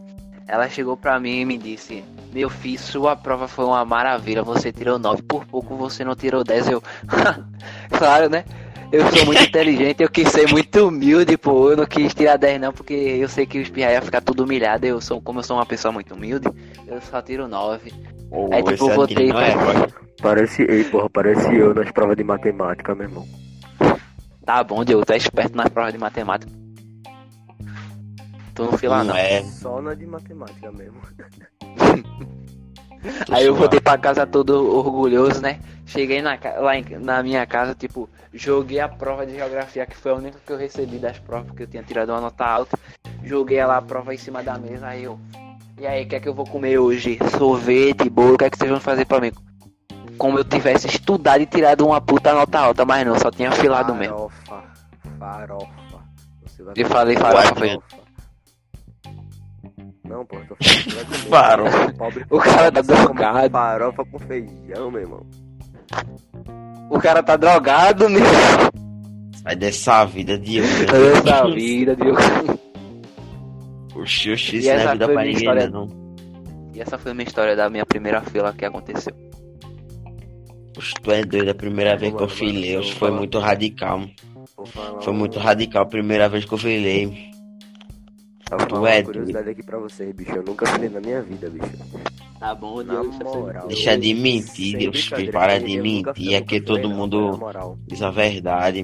Ela chegou pra mim e me disse: Meu filho, sua prova foi uma maravilha. Você tirou 9, por pouco você não tirou 10. Eu, claro, né? Eu sou muito inteligente, eu quis ser muito humilde, pô. Eu não quis tirar 10 não, porque eu sei que os pirra ia ficar tudo humilhado. Eu sou, como eu sou uma pessoa muito humilde, eu só tiro 9. Ô, Aí, tipo, eu é, pra- boy. Parece, ei, porra, parece eu nas provas de matemática, meu irmão. Tá bom, Diogo, tá esperto nas provas de matemática. Tu não fila não. Não é. Só na de matemática mesmo. Aí eu voltei pra casa todo orgulhoso, né? Cheguei na, lá em- na minha casa, tipo, joguei a prova de geografia, que foi a única que eu recebi das provas, porque eu tinha tirado uma nota alta. Joguei lá a prova em cima da mesa, aí eu. E aí, o que é que eu vou comer hoje? Sorvete, bolo, o que é que vocês vão fazer pra mim? Como eu tivesse estudado e tirado uma puta nota alta, mas não, só tinha filado mesmo. Farofa. Farofa. Eu falei farofa, foi. Não, pô, tô falando que vai comer. Farofa. Pobre, O cara tá drogado. Farofa com feijão, meu irmão. O cara tá drogado, meu. Sai dessa vida de hoje. Essa vida, Diogo. Oxi, oxi, isso não essa é vida foi pra minha ninguém, história. não. E essa foi a minha história da minha primeira fila que aconteceu. Oxe, tu é doido, a primeira vez que eu filei, foi muito radical. Foi muito radical a primeira vez que eu filei. Eu vou falar é uma curiosidade aqui pra vocês, bicho. Eu nunca filei na minha vida, bicho. Tá bom, Na moral. Deixa de mentir, Deus, para de mentir, é que todo não, mundo diz a verdade.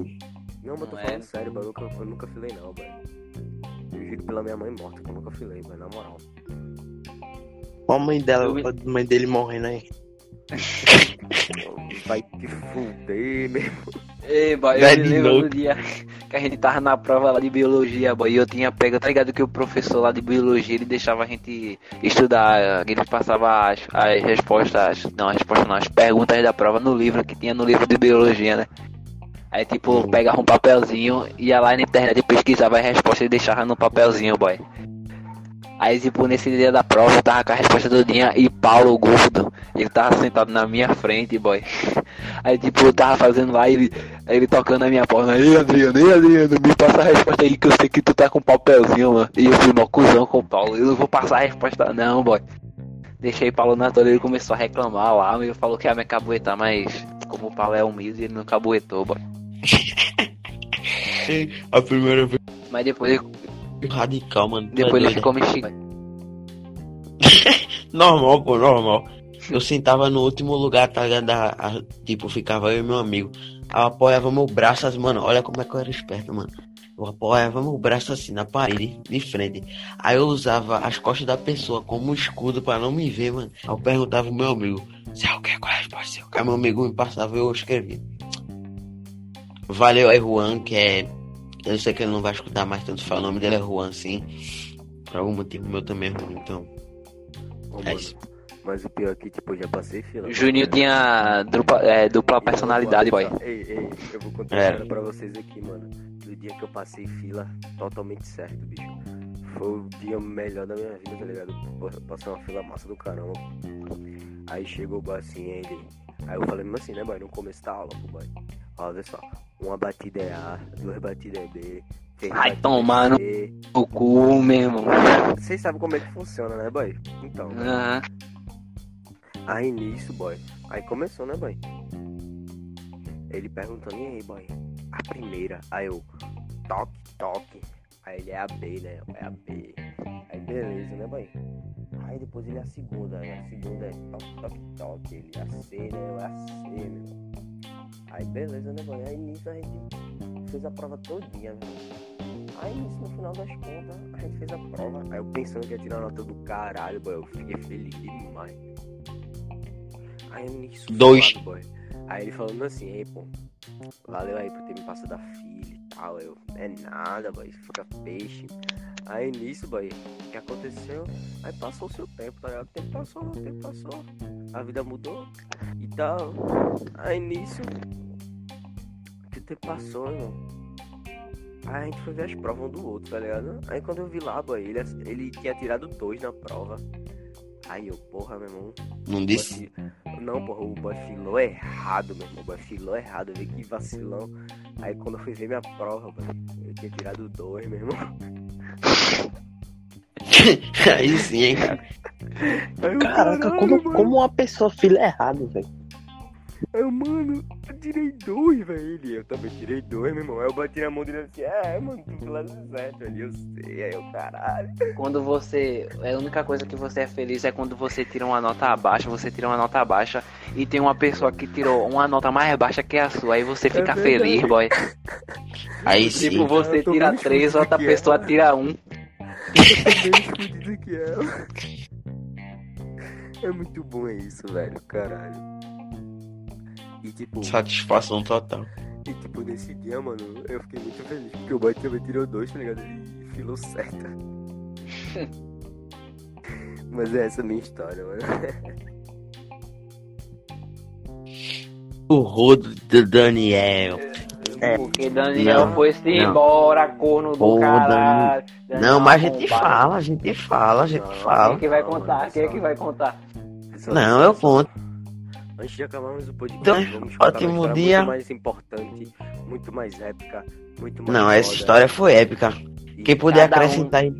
Não, mas eu tô Não falando é? sério, mano. Eu nunca, eu nunca filei, não, velho. Eu juro pela minha mãe morta que eu nunca filei, mas na moral. Ó a mãe dela, a mãe dele morrendo aí. Vai te fuder, meu irmão. Ei, boy, eu Vai me lembro do dia que a gente tava na prova lá de biologia, boy, e eu tinha pego, tá ligado que o professor lá de biologia, ele deixava a gente estudar, ele passava as, as respostas, não, as respostas não, as perguntas da prova no livro, que tinha no livro de biologia, né? Aí, tipo, pegava um papelzinho, ia lá na internet e pesquisava as respostas e deixava no papelzinho, boy. Aí, tipo, nesse dia da prova, eu tava com a resposta do dia e Paulo Gordo, ele tava sentado na minha frente, boy. Aí, tipo, eu tava fazendo lá ele, ele tocando na minha porta. Ei, Adriano, ei, Adriano, me passa a resposta aí que eu sei que tu tá com papelzinho, mano. E eu fui mó cuzão com o Paulo. Eu não vou passar a resposta, não, boy. Deixei Paulo na toalha, ele começou a reclamar lá. Ele falou que ia me cabuetar, mas como o Paulo é humilde, ele não cabuetou, boy. A primeira vez Mas depois ele, radical, mano. é depois ele ficou me xingando. Normal, pô, normal. Eu sentava no último lugar, tá ligado? A- a- tipo, ficava eu e meu amigo. Eu apoiava meu braço assim, mano. Olha como é que eu era esperto, mano. Eu apoiava meu braço assim na parede, de frente. Aí eu usava as costas da pessoa como escudo pra não me ver, mano. Aí eu perguntava pro meu amigo, se eu quer qual é a resposta? Aí meu amigo me passava e eu escrevia. Valeu aí, Juan, que é. Eu sei que ele não vai escutar mais tanto falar, o nome dele é Juan, sim. Por algum motivo meu também é ruim, então. Ô, É isso. mas o pior é que, tipo, eu já passei fila. O Juninho tinha dupla, é, dupla personalidade, boy. Ei, ei, eu vou contar É. uma história pra vocês aqui, mano. Do dia que eu passei fila totalmente certo, bicho. Foi o dia melhor da minha vida, tá ligado? Eu Passei uma fila massa do caramba. Aí chegou o boy assim, ele. Aí eu falei mesmo assim, né, boy? No começo da aula, boy. Olha só, uma batida é A, duas batidas é B. Vai batidas é tomar no-. O cu mesmo. Vocês sabem como é que funciona, né, boy? Então. Aí nisso, boy. Aí começou, né, boy? Ele perguntando, e aí, boy? A primeira. Aí eu, toque, toque. Aí ele é a B, né? É a B. Aí beleza, né, boy? Aí depois ele é a segunda. Aí a segunda é toque, toque, toque. Ele é a C, né? Eu é a C, meu. Aí beleza, né, boy? Aí nisso a gente fez a prova todinha, velho. Aí nisso, no final das contas, a gente fez a prova. Aí eu pensando que ia tirar a nota do caralho, boy. Eu fiquei feliz demais. Aí nisso. Dois. suado, boy. Aí ele falando assim, ei, pô, valeu aí por ter me passado a filha e tal. Eu, é nada, boy, fica peixe. Aí nisso, boy, o que aconteceu? Aí passou o seu tempo, tá ligado? O tempo passou, o tempo passou. A vida mudou e tal. Aí nisso, que o tempo passou, irmão. Aí a gente foi ver as provas um do outro, tá ligado? Aí quando eu vi lá, boy, ele, ele tinha tirado dois na prova. Aí eu, porra, meu irmão. Não disse? boy Não, porra, o boy filou errado, meu irmão. O boy filou errado, eu vi que vacilão. Aí quando eu fui ver minha prova, boy, eu tinha tirado dois, meu irmão. Aí sim, hein, cara. Caraca, como, como uma pessoa fila errado, velho. Aí eu, mano, eu tirei dois, velho. Ele, eu também tirei dois, meu irmão. Aí eu bati na mão dele assim, é, mano, tu do lado certo ali, eu sei. Aí eu, caralho. Quando você. A única coisa que você é feliz é quando você tira uma nota abaixo, você tira uma nota baixa e tem uma pessoa que tirou uma nota mais baixa que a sua. Aí você fica É feliz, boy. Aí sim. Tipo, você tira três, outra pessoa ela. tira um. Eu tô bem escondido que ela. É muito bom isso, velho, caralho. E tipo, Satisfação total. e, tipo, nesse dia, mano, eu fiquei muito feliz. Porque o boy também tirou dois, tá ligado? Ele filou certo. Mas é essa a minha história, mano. O rodo do Daniel. É. Porque Daniel Não, foi-se não. embora, corno do Pô, caralho. Daniel Não, mas a gente fala, a gente fala, a gente Não, Quem fala. que vai contar? Quem é que vai contar? Não, eu conto. Antes de acabarmos o podcast, Então, vamos contar ótimo dia. muito mais importante, muito mais épica, muito mais Não, essa história foi épica. E Quem puder Cada um- acrescentar aí.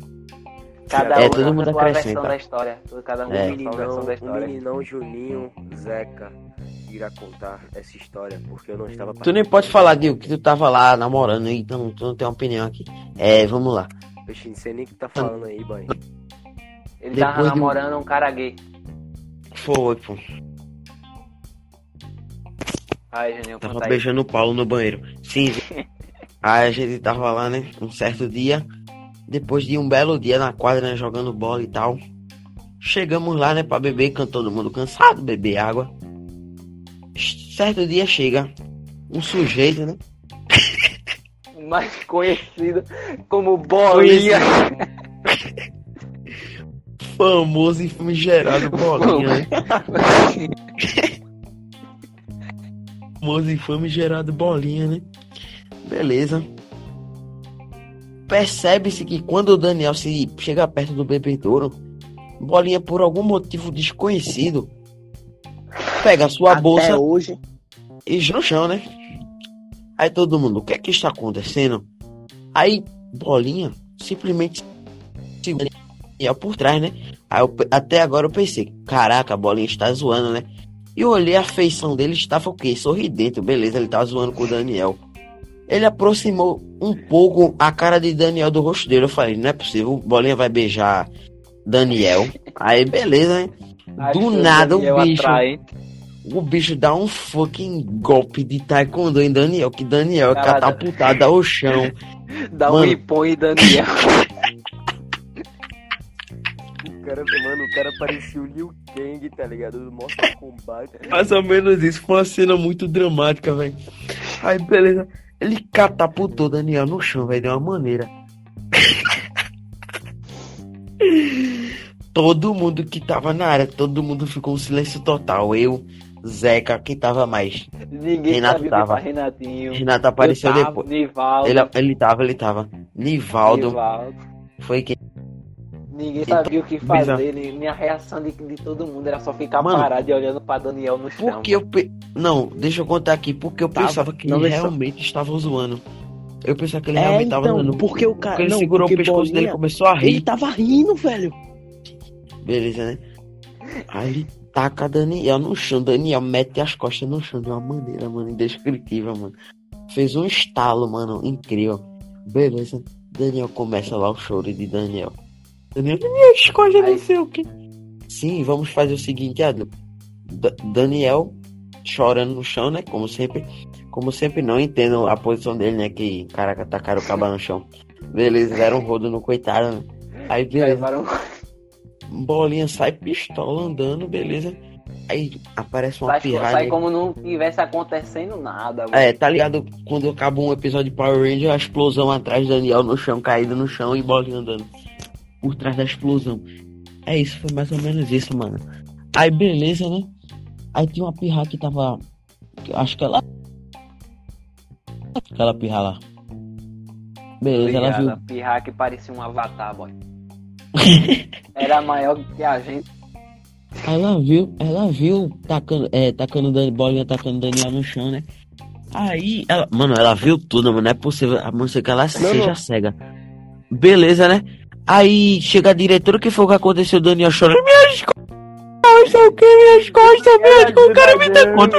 Cada É, um todo mundo a acrescenta. da história. Cada um É. O a meninão, da o história. meninão Juninho Zeca irá contar essa história, porque eu não estava Tu nem pode falar, Dil, que tu tava lá namorando, então tu não tem uma opinião aqui. É, vamos lá. Peixe, não sei nem o que tá falando aí, boy. Ele tava Depois de um- namorando um cara gay. Foi, pô. Ai, Juninho, Tava beijando o Paulo no banheiro. Sim. Aí a gente tava lá, né? Um certo dia. Depois de um belo dia na quadra, né? Jogando bola e tal. Chegamos lá, né? Pra beber, canto todo mundo cansado, beber água. Certo dia chega um sujeito, né? Mais conhecido como Bolinha. Famoso e famigerado bolinha, né? Famoso e famigerado bolinha, né? Beleza. Percebe-se que quando o Daniel se chega perto do bebedouro, bolinha por algum motivo desconhecido pega sua Até bolsa hoje. e no chão, né? Aí todo mundo, o que é que está acontecendo? Aí bolinha simplesmente segura por trás, né? Aí eu até agora eu pensei, caraca, a bolinha está zoando, né? E eu olhei a feição dele, estava o quê? Sorridente, beleza, ele tava zoando com o Daniel. Ele aproximou um pouco a cara de Daniel do rosto dele. Eu falei, não é possível, bolinha vai beijar Daniel. Aí beleza? Acho Do nada o bicho, atrai, hein? o bicho dá um fucking golpe de taekwondo em Daniel, que Daniel é catapultado ao chão. Dá um Mano. ripão em Daniel. O cara, mano, o cara parecia o Liu Kang, tá ligado? Do Mortal Kombat. Mais ou menos isso, foi uma cena muito dramática, velho. Aí, beleza. Ele catapultou Daniel no chão, velho, de uma maneira. todo mundo que tava na área, todo mundo ficou um silêncio total. Eu, Zeca, quem tava mais? Ninguém Renato sabia tava. Renatinho. Renato apareceu Eu tava, depois. Nivaldo. Ele, ele tava, ele tava. Nivaldo, Nivaldo. foi quem? Ninguém Então, sabia o que fazer. nem- Minha reação de, de todo mundo era só ficar Mano, parado e olhando pra Daniel no chão. Porque eu. Pe... Não, deixa eu contar aqui, porque eu Tava, pensava que não, ele realmente estava zoando. Eu pensava que ele É, realmente tava então, zoando. porque o cara. Porque ele Não, segurou o pescoço dele e Bolinha, começou a rir. Ele tava rindo, velho. Beleza, né? Aí ele taca Daniel no chão. Daniel mete as costas no chão de uma maneira, mano, indescritível, mano. Fez um estalo, mano, incrível. Beleza. Daniel começa lá o choro de Daniel. Daniel, Daniel, escolhe não sei o que. Sim, vamos fazer o seguinte. Da- Daniel chorando no chão, né? Como sempre. Como sempre, não entendo a posição dele, né? Que, caraca, tacaram o caba no chão. Beleza, deram um rodo no coitado, né? Aí, beleza. Levaram- Bolinha sai pistola andando, beleza. Aí aparece uma Sai, pirralha. sai como não tivesse acontecendo nada, mano. É, tá ligado? Quando acaba um episódio de Power Ranger, a explosão atrás do Daniel no chão, caído no chão e bolinha andando por trás da explosão. É isso, foi mais ou menos isso, mano. Aí beleza, né? Aí tinha uma pirra que tava. Acho que ela. Aquela pirra lá. Beleza, ela viu. A pirra que parecia um avatar, boy. Era maior que a gente. Ela viu, ela viu tacando, é, tacando bolinha, tacando Daniel no chão, né? Aí, ela, mano, ela viu tudo, mano. Não é possível, a não ser que ela seja cega. Beleza, né? Aí chega a diretora, o que foi que aconteceu? O Daniel chorando. Minhas costas, o que? Minhas costas, minhas costas, o cara me dá conta.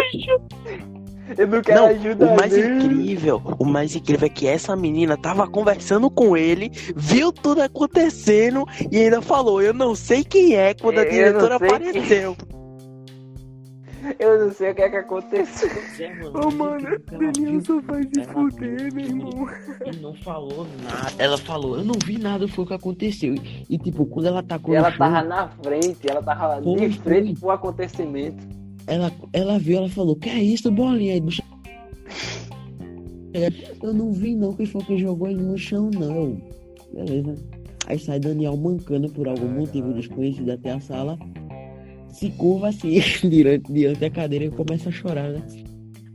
Eu não quero Não, ajuda. o mais incrível, o mais incrível é que essa menina tava conversando com ele, viu tudo acontecendo e ainda falou, eu não sei quem é quando a Eu não diretora sei quem- apareceu. Eu não sei o que é que aconteceu. Ô, mano, Daniel só faz se Ela fuder, meu irmão. E não falou nada. Ela falou, eu não vi nada, foi o que aconteceu. E, e, tipo, quando ela tacou E no ela chão, tava na frente, ela tava de frente foi. pro acontecimento. ela, ela viu, ela falou, que é isso, bolinha? Aí, no chão. Eu não vi não quem foi que jogou ele no chão, não. Beleza. Aí sai Daniel mancando por algum motivo desconhecido até a sala. Se curva assim, diante, diante da cadeira e começa a chorar, né?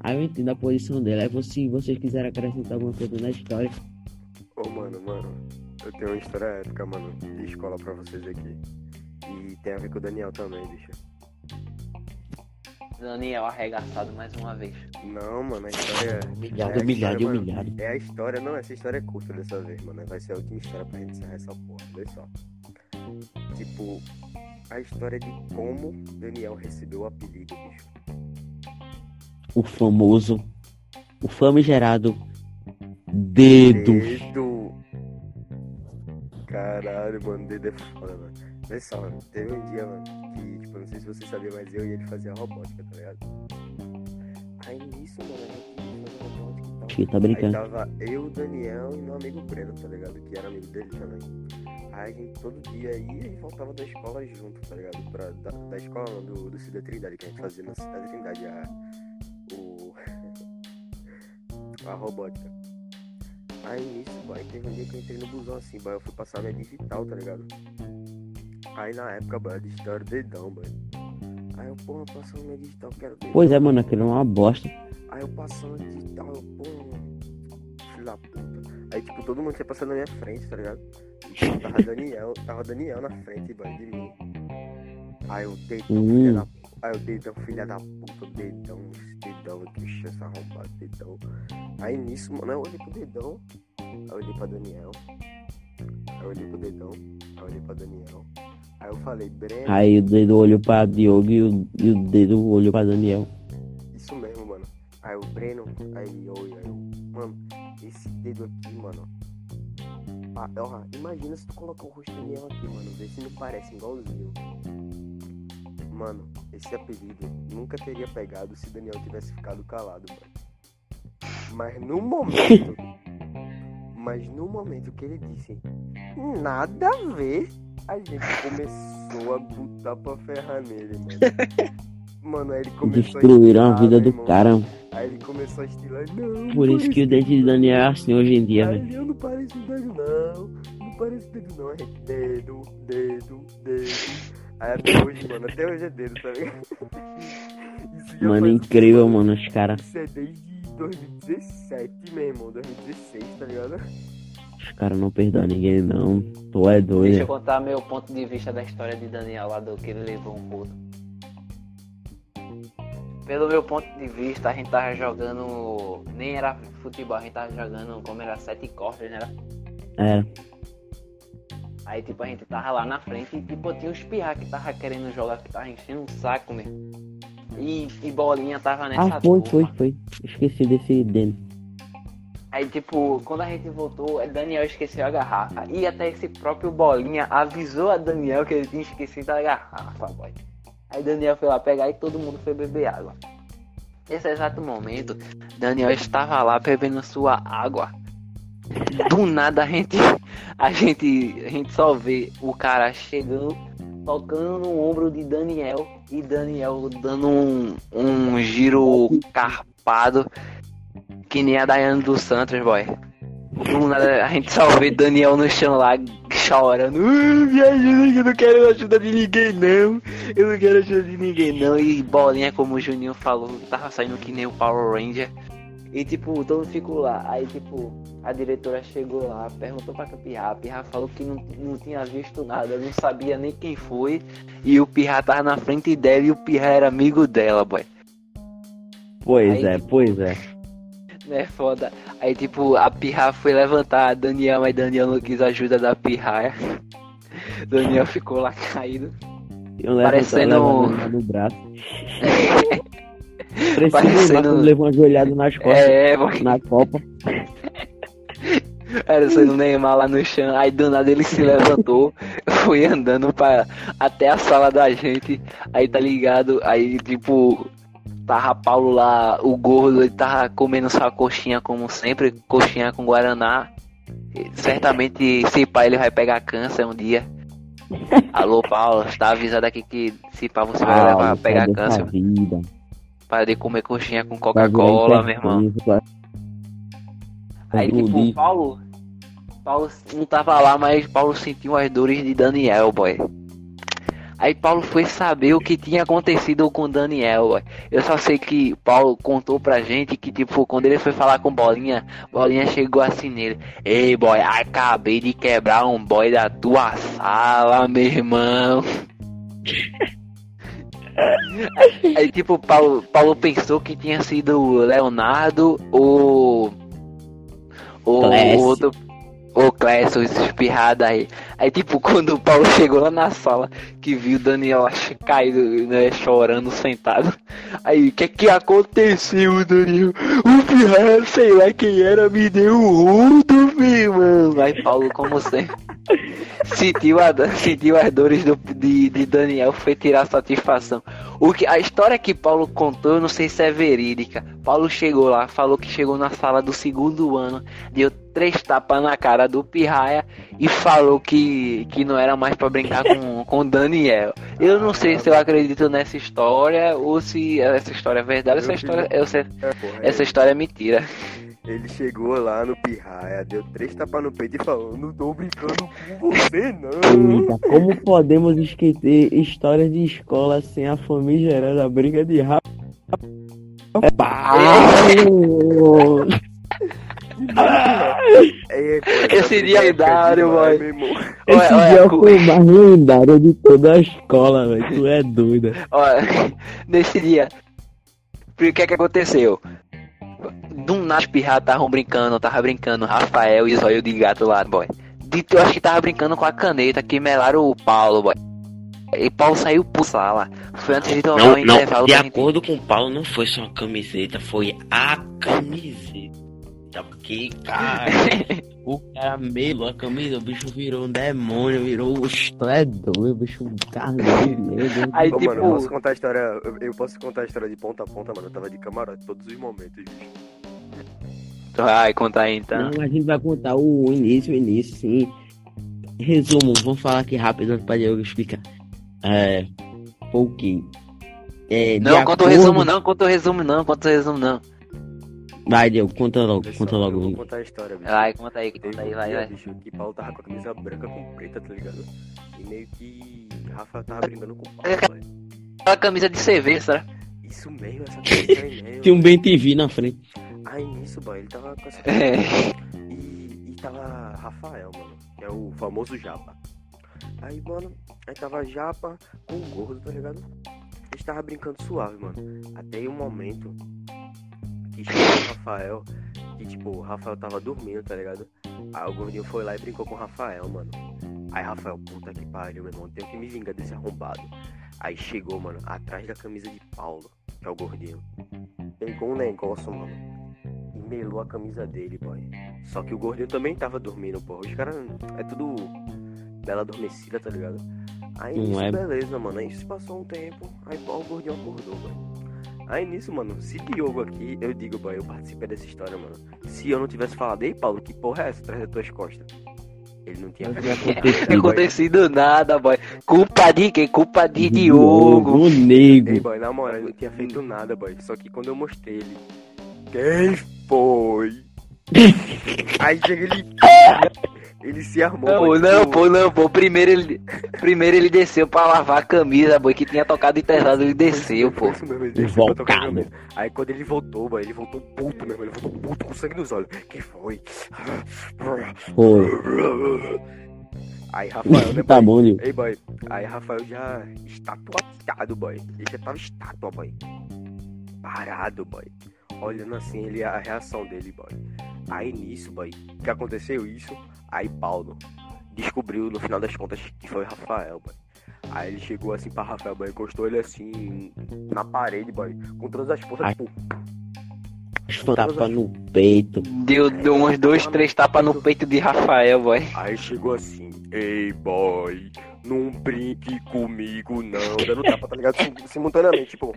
Aí eu entendo a posição dela. Aí você, se vocês quiserem acrescentar alguma coisa na história. Ô, mano, mano, eu tenho uma história épica, mano, de escola pra vocês aqui. E tem a ver com o Daniel também, bicho. Daniel arregaçado mais uma vez. Não, mano, a história é. Humilhado, é a humilhado, história, mano. humilhado. É a história, não, essa história é curta dessa vez, mano. Vai ser a última história pra gente encerrar essa porra, vê só. Tipo, a história de como Daniel recebeu o apelido, bicho. O famoso, o famigerado dedo. Dedo. Caralho, mano, dedo é foda, mano. Vê só, mano. Teve um dia, mano, que, tipo, não sei se você sabia, mas eu e ele fazia robótica, tá ligado? Aí nisso, mano, a gente fazia robótica e tal. Tá Aí brincando. tava eu, Daniel e meu amigo Breno, tá ligado? Que era amigo dele também. Aí a gente todo dia ia e voltava da escola junto, tá ligado? Pra, da, da escola não, do, do Cida Trindade, que a gente fazia na Cidade Trindade, a, o, a robótica. Aí nisso, boy, teve um dia que eu entrei no busão assim, boy, eu fui passar minha digital, tá ligado? Aí na época, boy, a digital era dedão, boy. Aí eu, porra, passando minha digital, quero dedão. Pois é, mano, aquilo é uma bosta. Aí eu passando de tal, eu, pô, filho da puta. Aí, tipo, todo mundo tinha passado na minha frente, tá ligado? E, tipo, tava Daniel, tava Daniel na frente, boy, de mim. Aí eu deitão, Hum. filha da Aí eu dedão, filha da puta, dedão, dedão aqui, chance arrombado, dedão. Aí nisso, mano, eu olhei pro dedão, aí eu olhei pra Daniel. Aí eu olhei pro dedão, aí eu olhei pra Daniel. Aí eu falei, Breno, Aí o dedo olhou pra Diogo e o, e o dedo olhou pra Daniel. Isso mesmo, mano. Aí o Breno, aí eu, aí eu, mano, esse dedo aqui, mano. Ah, ó, imagina se tu colocar o rosto do aqui, mano, vê se não parece igualzinho. Mano, esse apelido nunca teria pegado se Daniel tivesse ficado calado, mano. Mas no momento, mas no momento que ele disse nada a ver, a gente começou a botar pra ferrar nele, mano. Mano, aí ele começou Destruíram a estilar, vida do cara. Aí ele começou a estilar, não. Por isso que o dente de Daniel é assim hoje em dia, velho. Eu não pareço dedo, não. Não parece dedo, não. É dedo, dedo, dedo. Aí até hoje, mano, até hoje é dedo, tá ligado? Mano, incrível, mano, os caras. Isso é desde 2017, meu irmão. 2016, tá ligado? Os caras não perdoam ninguém, não. Tu é Deixa eu doido. contar meu ponto de vista da história de Daniel lá do que ele levou um rodo. Pelo meu ponto de vista, a gente tava jogando. Nem era futebol, a gente tava jogando como era sete cordas, né? É, Aí tipo a gente tava lá na frente e tipo tinha os pirra que tava querendo jogar, que tava enchendo um saco mesmo. E, e bolinha tava nessa ah, foi, foi, turma. foi. Esqueci desse dele. Aí, tipo, quando a gente voltou, Daniel esqueceu a garrafa. E até esse próprio Bolinha avisou a Daniel que ele tinha esquecido a garrafa, boy. Aí Daniel foi lá pegar e todo mundo foi beber água. Nesse exato momento, Daniel estava lá bebendo sua água. Do nada a gente, a gente, a gente só vê o cara chegando, tocando no ombro de Daniel e Daniel dando um, um giro carpado que nem a Dayane dos Santos, boy. Do nada, a gente só vê Daniel no chão lá chorando. "Ah, Me ajuda eu não quero ajuda de ninguém não. Eu não quero ajuda de ninguém não. E bolinha, como o Juninho falou, tava saindo que nem o Power Ranger. E tipo, todo mundo ficou lá. Aí tipo, a diretora chegou lá, perguntou pra Pirra. A Pirra falou que não, não tinha visto nada, não sabia nem quem foi. E o Pirra tava na frente dela e o Pirra era amigo dela, boy. Pois Aí- é, pois é. É foda. Aí tipo, a Pirra foi levantar a Daniel, mas Daniel não quis ajuda da Pirra. Daniel ficou lá caído. Eu Parecendo um- no braço. Preciso Parecendo- levou uma joelhada nas costas É, boy. na Copa. Era sendo Neymar lá no chão. Aí do nada ele se levantou, foi andando pra, até a sala da gente. Aí tá ligado? Aí tipo, tava Paulo lá, o gordo, ele tava comendo sua coxinha como sempre, coxinha com Guaraná. Certamente se pá ele vai pegar câncer um dia. Alô Paulo, está avisado aqui que se pá você vai levar Paulo, pegar sai dessa câncer. vida. Para de comer coxinha com Coca-Cola, meu irmão. Aí tipo, Entendi. Paulo. Paulo não tava lá, mas Paulo sentiu as dores de Daniel, boy. Aí Paulo foi saber o que tinha acontecido com Daniel. Eu só sei que Paulo contou pra gente que, tipo, quando ele foi falar com Bolinha, Bolinha chegou assim nele. Ei, boy, acabei de quebrar um boy da tua sala, meu irmão. Aí, tipo, Paulo, Paulo pensou que tinha sido o Leonardo ou. O outro. O Clécio espirrado aí. Aí, tipo, quando o Paulo chegou lá na sala, que viu o Daniel caído, né, chorando, sentado. Aí, o que que aconteceu, Daniel? O pirra, sei lá quem era, me deu um rudo, meu irmão. Aí, Paulo, como sempre, sentiu, a, sentiu as dores do, de, de Daniel, foi tirar satisfação. O que, a história que Paulo contou, eu não sei se é verídica. Paulo chegou lá, falou que chegou na sala do segundo ano, deu três tapas na cara do Pirraia e falou que, que não era mais pra brincar com, com Daniel. Eu não sei se eu acredito nessa história ou se essa história é verdade. Essa história, É, porra, essa história é mentira. Ele chegou lá no pirraia, deu três tapas no peito e falou: Não tô brincando com você, não. Eita, como podemos esquecer histórias de escola sem a famigerada briga de rap? É, Esse dia briga é lendário, irmão. Esse dia é o mais lendário de toda a escola, velho. Tu é doida. Olha, nesse dia, o que é que aconteceu? Do nada os pirratas estavam brincando, tava brincando, Rafael e Zóio de gato lá, boy. Dito, eu acho que tava brincando com a caneta, que melaram o Paulo, boy. E Paulo saiu pro sala. Foi antes de tomar Não, um intervalo não, de pra gente- acordo com o Paulo, não foi só a camiseta, foi a camiseta. Porque, cara, O cara melou a camisa, o bicho virou um demônio, virou. Tu é doido, o bicho carneiro. Aí, Ô, tipo, mano, eu posso contar a história. Eu, eu posso contar a história de ponta a ponta, mano. Eu tava de camarote todos os momentos, bicho. vai contar aí então. Não, a gente vai contar o início, o início, sim. Resumo, vamos falar aqui rápido pra Diego explicar. É. Foi o quê? É, Não, conta o acordo- resumo não, conta o resumo não, conta o resumo não. Vai, Diego, conta logo, só, conta Eu logo. vou contar a história, bicho. Vai, conta aí, conta aí, vai, vai. bicho, que Paulo tava com a camisa branca com preta, tá ligado? E meio que Rafa tava brincando com o Paulo, velho. Aquela camisa de cerveja, será? Isso mesmo, essa camisa aí mesmo. Tinha um bem TV na frente. Aí nisso, boy, ele tava com essa É. E, e tava Rafael, mano, que é o famoso Japa. Aí, mano, aí tava Japa com o gordo, tá ligado? Eles tava brincando suave, mano. Até aí um momento que chegou o Rafael, que tipo, o Rafael tava dormindo, tá ligado? Aí o gordinho foi lá e brincou com o Rafael, mano. Aí Rafael, puta que pariu, meu irmão, tenho que me vingar desse arrombado. Aí chegou, mano, atrás da camisa de Paulo, que é o gordinho. Pegou um negócio, mano, e melou a camisa dele, boy. Só que o gordinho também tava dormindo, pô. Os caras é tudo bela adormecida, tá ligado? Aí Não nisso, é? beleza, mano. Aí se passou um tempo, aí pô, o gordinho acordou, boy. Aí nisso, mano, se Diogo aqui, eu digo, boy, eu participei dessa história, mano. Se eu não tivesse falado, ei, Paulo, que porra é essa atrás das tuas costas? Ele não tinha boy. acontecido nada, boy. Culpa de quem? Culpa de Diogo. O Ei, nego. boy, na moral, ele não tinha feito nada, boy. Só que quando eu mostrei ele. Quem foi? Aí chega ele. Ele se armou. Não, não, tipo, pô, não, pô. Primeiro ele, primeiro ele desceu pra lavar a camisa, boy, que tinha tocado internado, ele desceu, pô. isso mesmo, ele desceu pra tocar camisa. Aí quando ele voltou, boy, ele voltou puto mesmo. Ele voltou puto com sangue nos olhos. Quem foi? Foi. Aí Rafael, né, Tá boy? bom. Ei, boy. Aí Rafael já estatuado, boy. Ele já tava estátua, boy. Parado, boy. Olhando assim, ele, a reação dele, boy. Aí nisso, boy, que aconteceu isso, aí Paulo descobriu no final das contas que foi Rafael, boy. Aí ele chegou assim pra Rafael, boy, encostou ele assim na parede, boy, com todas as forças, Ai. tipo, Tapa no peito. Deu, deu uns dois, três tapas no peito de Rafael, boy. Aí chegou assim, ei boy, não brinque comigo não. Dando tapa, tá ligado? Sim- Simultaneamente, tipo,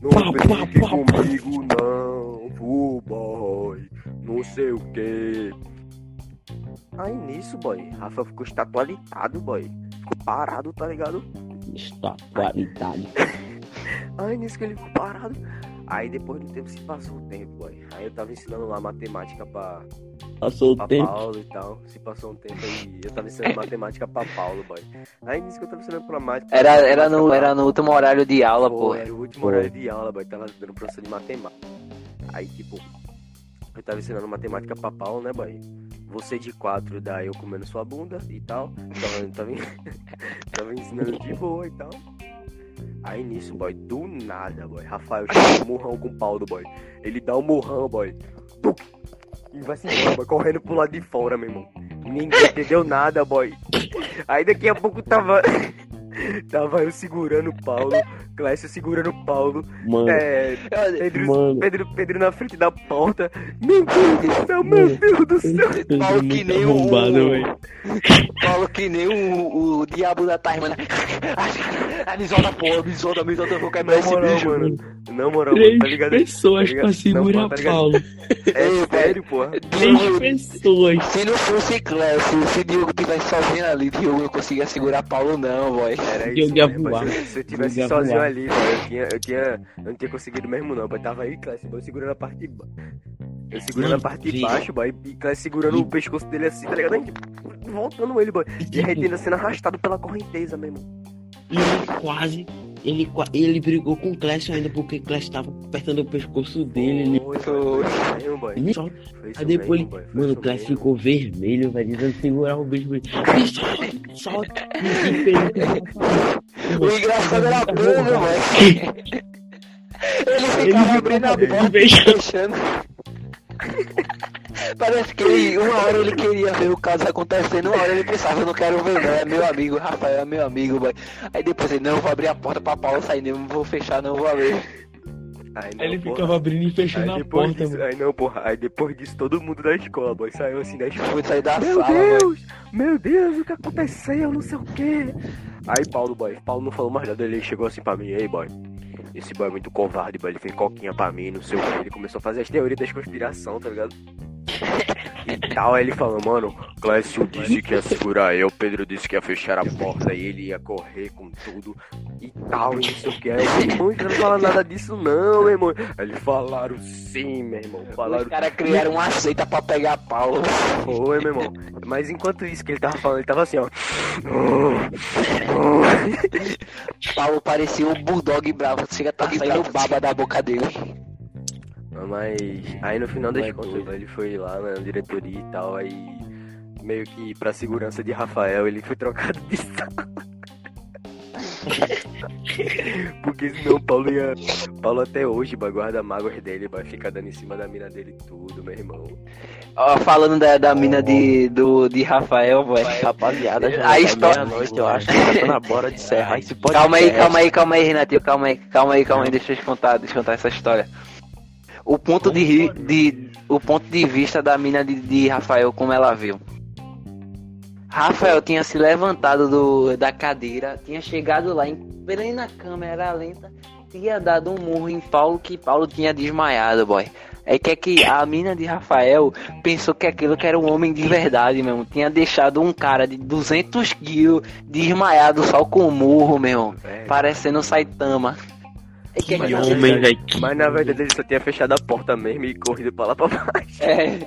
não brinque comigo não, full boy, não sei o que. Aí nisso, boy, Rafa ficou estatualitado, boy. Ficou parado, tá ligado? Está qualidade. Aí nisso que ele ficou parado. Aí depois do tempo se passou o tempo, boy. Aí eu tava ensinando lá matemática pra, Passou o pra tempo. Paulo e tal. Se passou um tempo aí, eu tava ensinando matemática pra Paulo, boy. Aí nisso que eu tava ensinando pra mais. Era, era, no, matemática era no último horário de aula, Pô, pô. Era o último Foi. horário de aula, boy. Tava dando professor de matemática. Aí, tipo, eu tava ensinando matemática pra Paulo, né, boy? Você de quatro dá eu comendo sua bunda e tal. Então, eu tava, tava ensinando de boa e tal. Aí nisso, boy, do nada, boy. Rafael chega um murrão com o Paulo, boy. Ele dá um murrão, boy. E vai se boy, correndo pro lado de fora, meu irmão. Ninguém entendeu nada, boy. Aí daqui a pouco tava. tava eu segurando o Paulo, Clécio segurando o Paulo, Mano, é, Pedro, mano. Pedro, Pedro na frente da porta. Meu Deus do céu, meu Mano. Deus do céu. Paulo que nem o-. Paulo que nem o, o diabo da Tasmania. Ah, me solta, pô, me solta, eu vou quebrar esse moral, bicho. mano. Na moral, Três tá ligado? pessoas Tá ligado? pra segurar tá? Paulo. É Ei, sério, porra. Três pessoas. Se não fosse Clécio, se Diogo tivesse sozinho ali, Diogo não conseguia segurar Paulo, não, boy. Era Eu isso, ia mesmo, voar. Se, se eu tivesse Eu sozinho voar. ali, eu tinha, eu tinha. Eu não tinha conseguido mesmo, não. Mas tava aí, Clécio, eu segurando a parte de baixo. Eu segurando a parte de baixo, boy, e Clécio segurando o pescoço dele assim, tá ligado? Aí, voltando ele, boy. E a gente ainda sendo arrastado pela correnteza mesmo. E quase. Ele, ele brigou com o Clécio ainda porque o Clécio tava apertando o pescoço dele. Ele... Foi, foi Foi Aí depois ele. Mano, o Clécio ficou vermelho, velho, tentando segurar o bicho. Me solta, solta. Me O engraçado era a bunda, boy. Ele ficava abrindo a porta e Fechando. Parece que ele, uma hora ele queria ver o caso acontecendo, uma hora ele pensava, eu não quero ver não, é meu amigo, Rafael é meu amigo, boy. Aí depois ele, não, vou abrir a porta pra Paulo sair, não vou fechar, não vou abrir. Aí, não, Aí ele porra. ficava abrindo e fechando Aí a porta, disso, aí não, porra. Aí depois disso, todo mundo da escola, boy, saiu assim da escola. Fui sair da Meu sala, boy. Deus, meu Deus, o que aconteceu, não sei o quê. Aí Paulo, boy, Paulo não falou mais nada, ele chegou assim pra mim, ei, boy. Esse boy é muito covarde, boy, ele fez coquinha pra mim, não sei o quê. Ele começou a fazer as teorias das conspiração, tá ligado? E tal, aí ele falou, mano, Clécio disse que ia segurar eu, Pedro disse que ia fechar a porta e ele ia correr com tudo e tal, e não sei o que. Aí eu falei, irmão, você não fala nada disso não, meu irmão. Aí eles falaram sim, meu irmão, falaram Os caras criaram uma seita pra pegar Paulo. foi, meu irmão. Mas enquanto isso que ele tava falando, ele tava assim, ó. Paulo parecia um bulldog bravo, chega a tá saindo baba da boca dele. Mas aí no final das Vai contas, ele foi lá na diretoria e tal, aí meio que pra segurança de Rafael, ele foi trocado de sala. Porque senão o Paulo ia. Paulo até hoje, vai guarda mágoas dele, vai ficar dando em cima da mina dele tudo, meu irmão. Ó, falando da, da mina de, do, de Rafael, boy. Rapaziada, já A é história- meia-noite, eu acho que tá na bora de encerrar esse podcast. Calma aí, calma aí, calma aí, Renatinho, calma aí, calma aí, calma aí, deixa eu te contar, deixa eu contar essa história. O ponto de, de, o ponto de vista da mina de, de Rafael, como ela viu. Rafael tinha se levantado do, da cadeira, tinha chegado lá, em plena câmera lenta, tinha dado um murro em Paulo que Paulo tinha desmaiado, boy. é que é que a mina de Rafael pensou que aquilo que era um homem de verdade, meu. Tinha deixado um cara de 200 quilos desmaiado só com murro, meu. Velho. Parecendo um Saitama. É que, Mas que- na homem, verdade- velho, que- Mas na verdade ele só tinha fechado a porta mesmo e corrido pra lá pra baixo. É.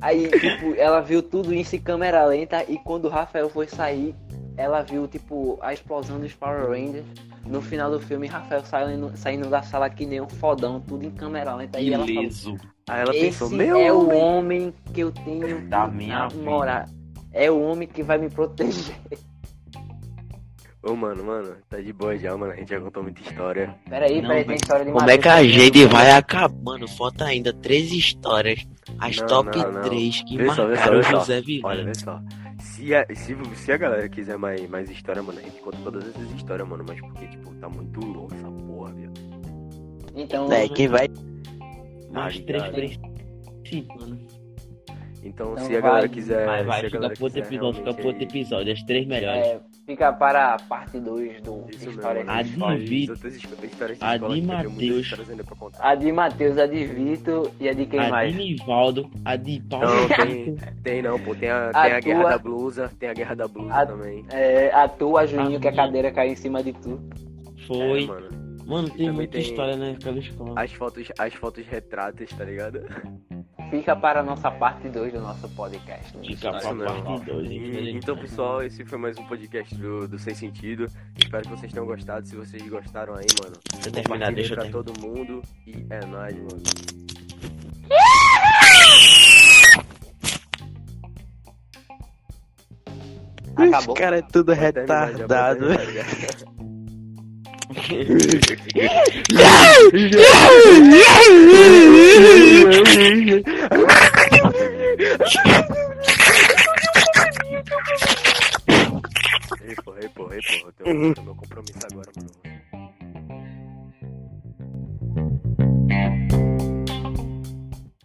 Aí, tipo, ela viu tudo isso em câmera lenta e quando o Rafael foi sair, ela viu, tipo, a explosão dos Power Rangers. No final do filme, Rafael saindo, saindo da sala que nem um fodão, tudo em câmera lenta. E ela falou. Aí ela esse pensou, meu é o homem. que eu tenho Da que minha namorar. É o homem que vai me proteger. Ô, mano, mano, tá de boa já, mano. A gente já contou muita história. Peraí, Não, peraí, tem história de Como é que a gente vai acabando? Falta ainda três histórias. As Não, top não, não. 3 que Vê só, marcaram só. José Olha, Vivani. vê só. Se a, se, se a galera quiser mais, mais história, mano, a gente conta todas essas histórias, mano. Mas porque, tipo, tá muito louco essa porra, viu? Então, É, quem vai. Ah, Os três principais. Então, Então se a vai, galera quiser. Vai, vai, fica pro outro episódio, fica pro outro episódio. As três melhores. é, fica para a parte 2 do Isso História mesmo, A de de a de. A Matheus, a de Vitor e a de quem a mais? de Nivaldo, a de Paulo. Não, tem, tem não, pô. Tem a, A tem a guerra tua- da blusa, tem a guerra da blusa A- também. É, a tua, Juninho, A que a cadeira caiu em cima de tu. Foi. É, mano. Mano, tem muita tem- história naquela escola. As fotos, as fotos retratas, tá ligado? Fica para a nossa parte 2 do nosso podcast. né? Fica Isso mesmo. parte 2, E- Então, pessoal, esse foi mais um podcast do, do Sem Sentido. Espero que vocês tenham gostado. Se vocês gostaram aí, mano, Deixa eu terminar, deixa eu pra terminar. todo mundo. E é nóis, mano. Acabou. Esse cara é tudo retardado. Ei, porra, ei, porra, ei, porra. Eu tenho, eu tenho meu compromisso agora, mano.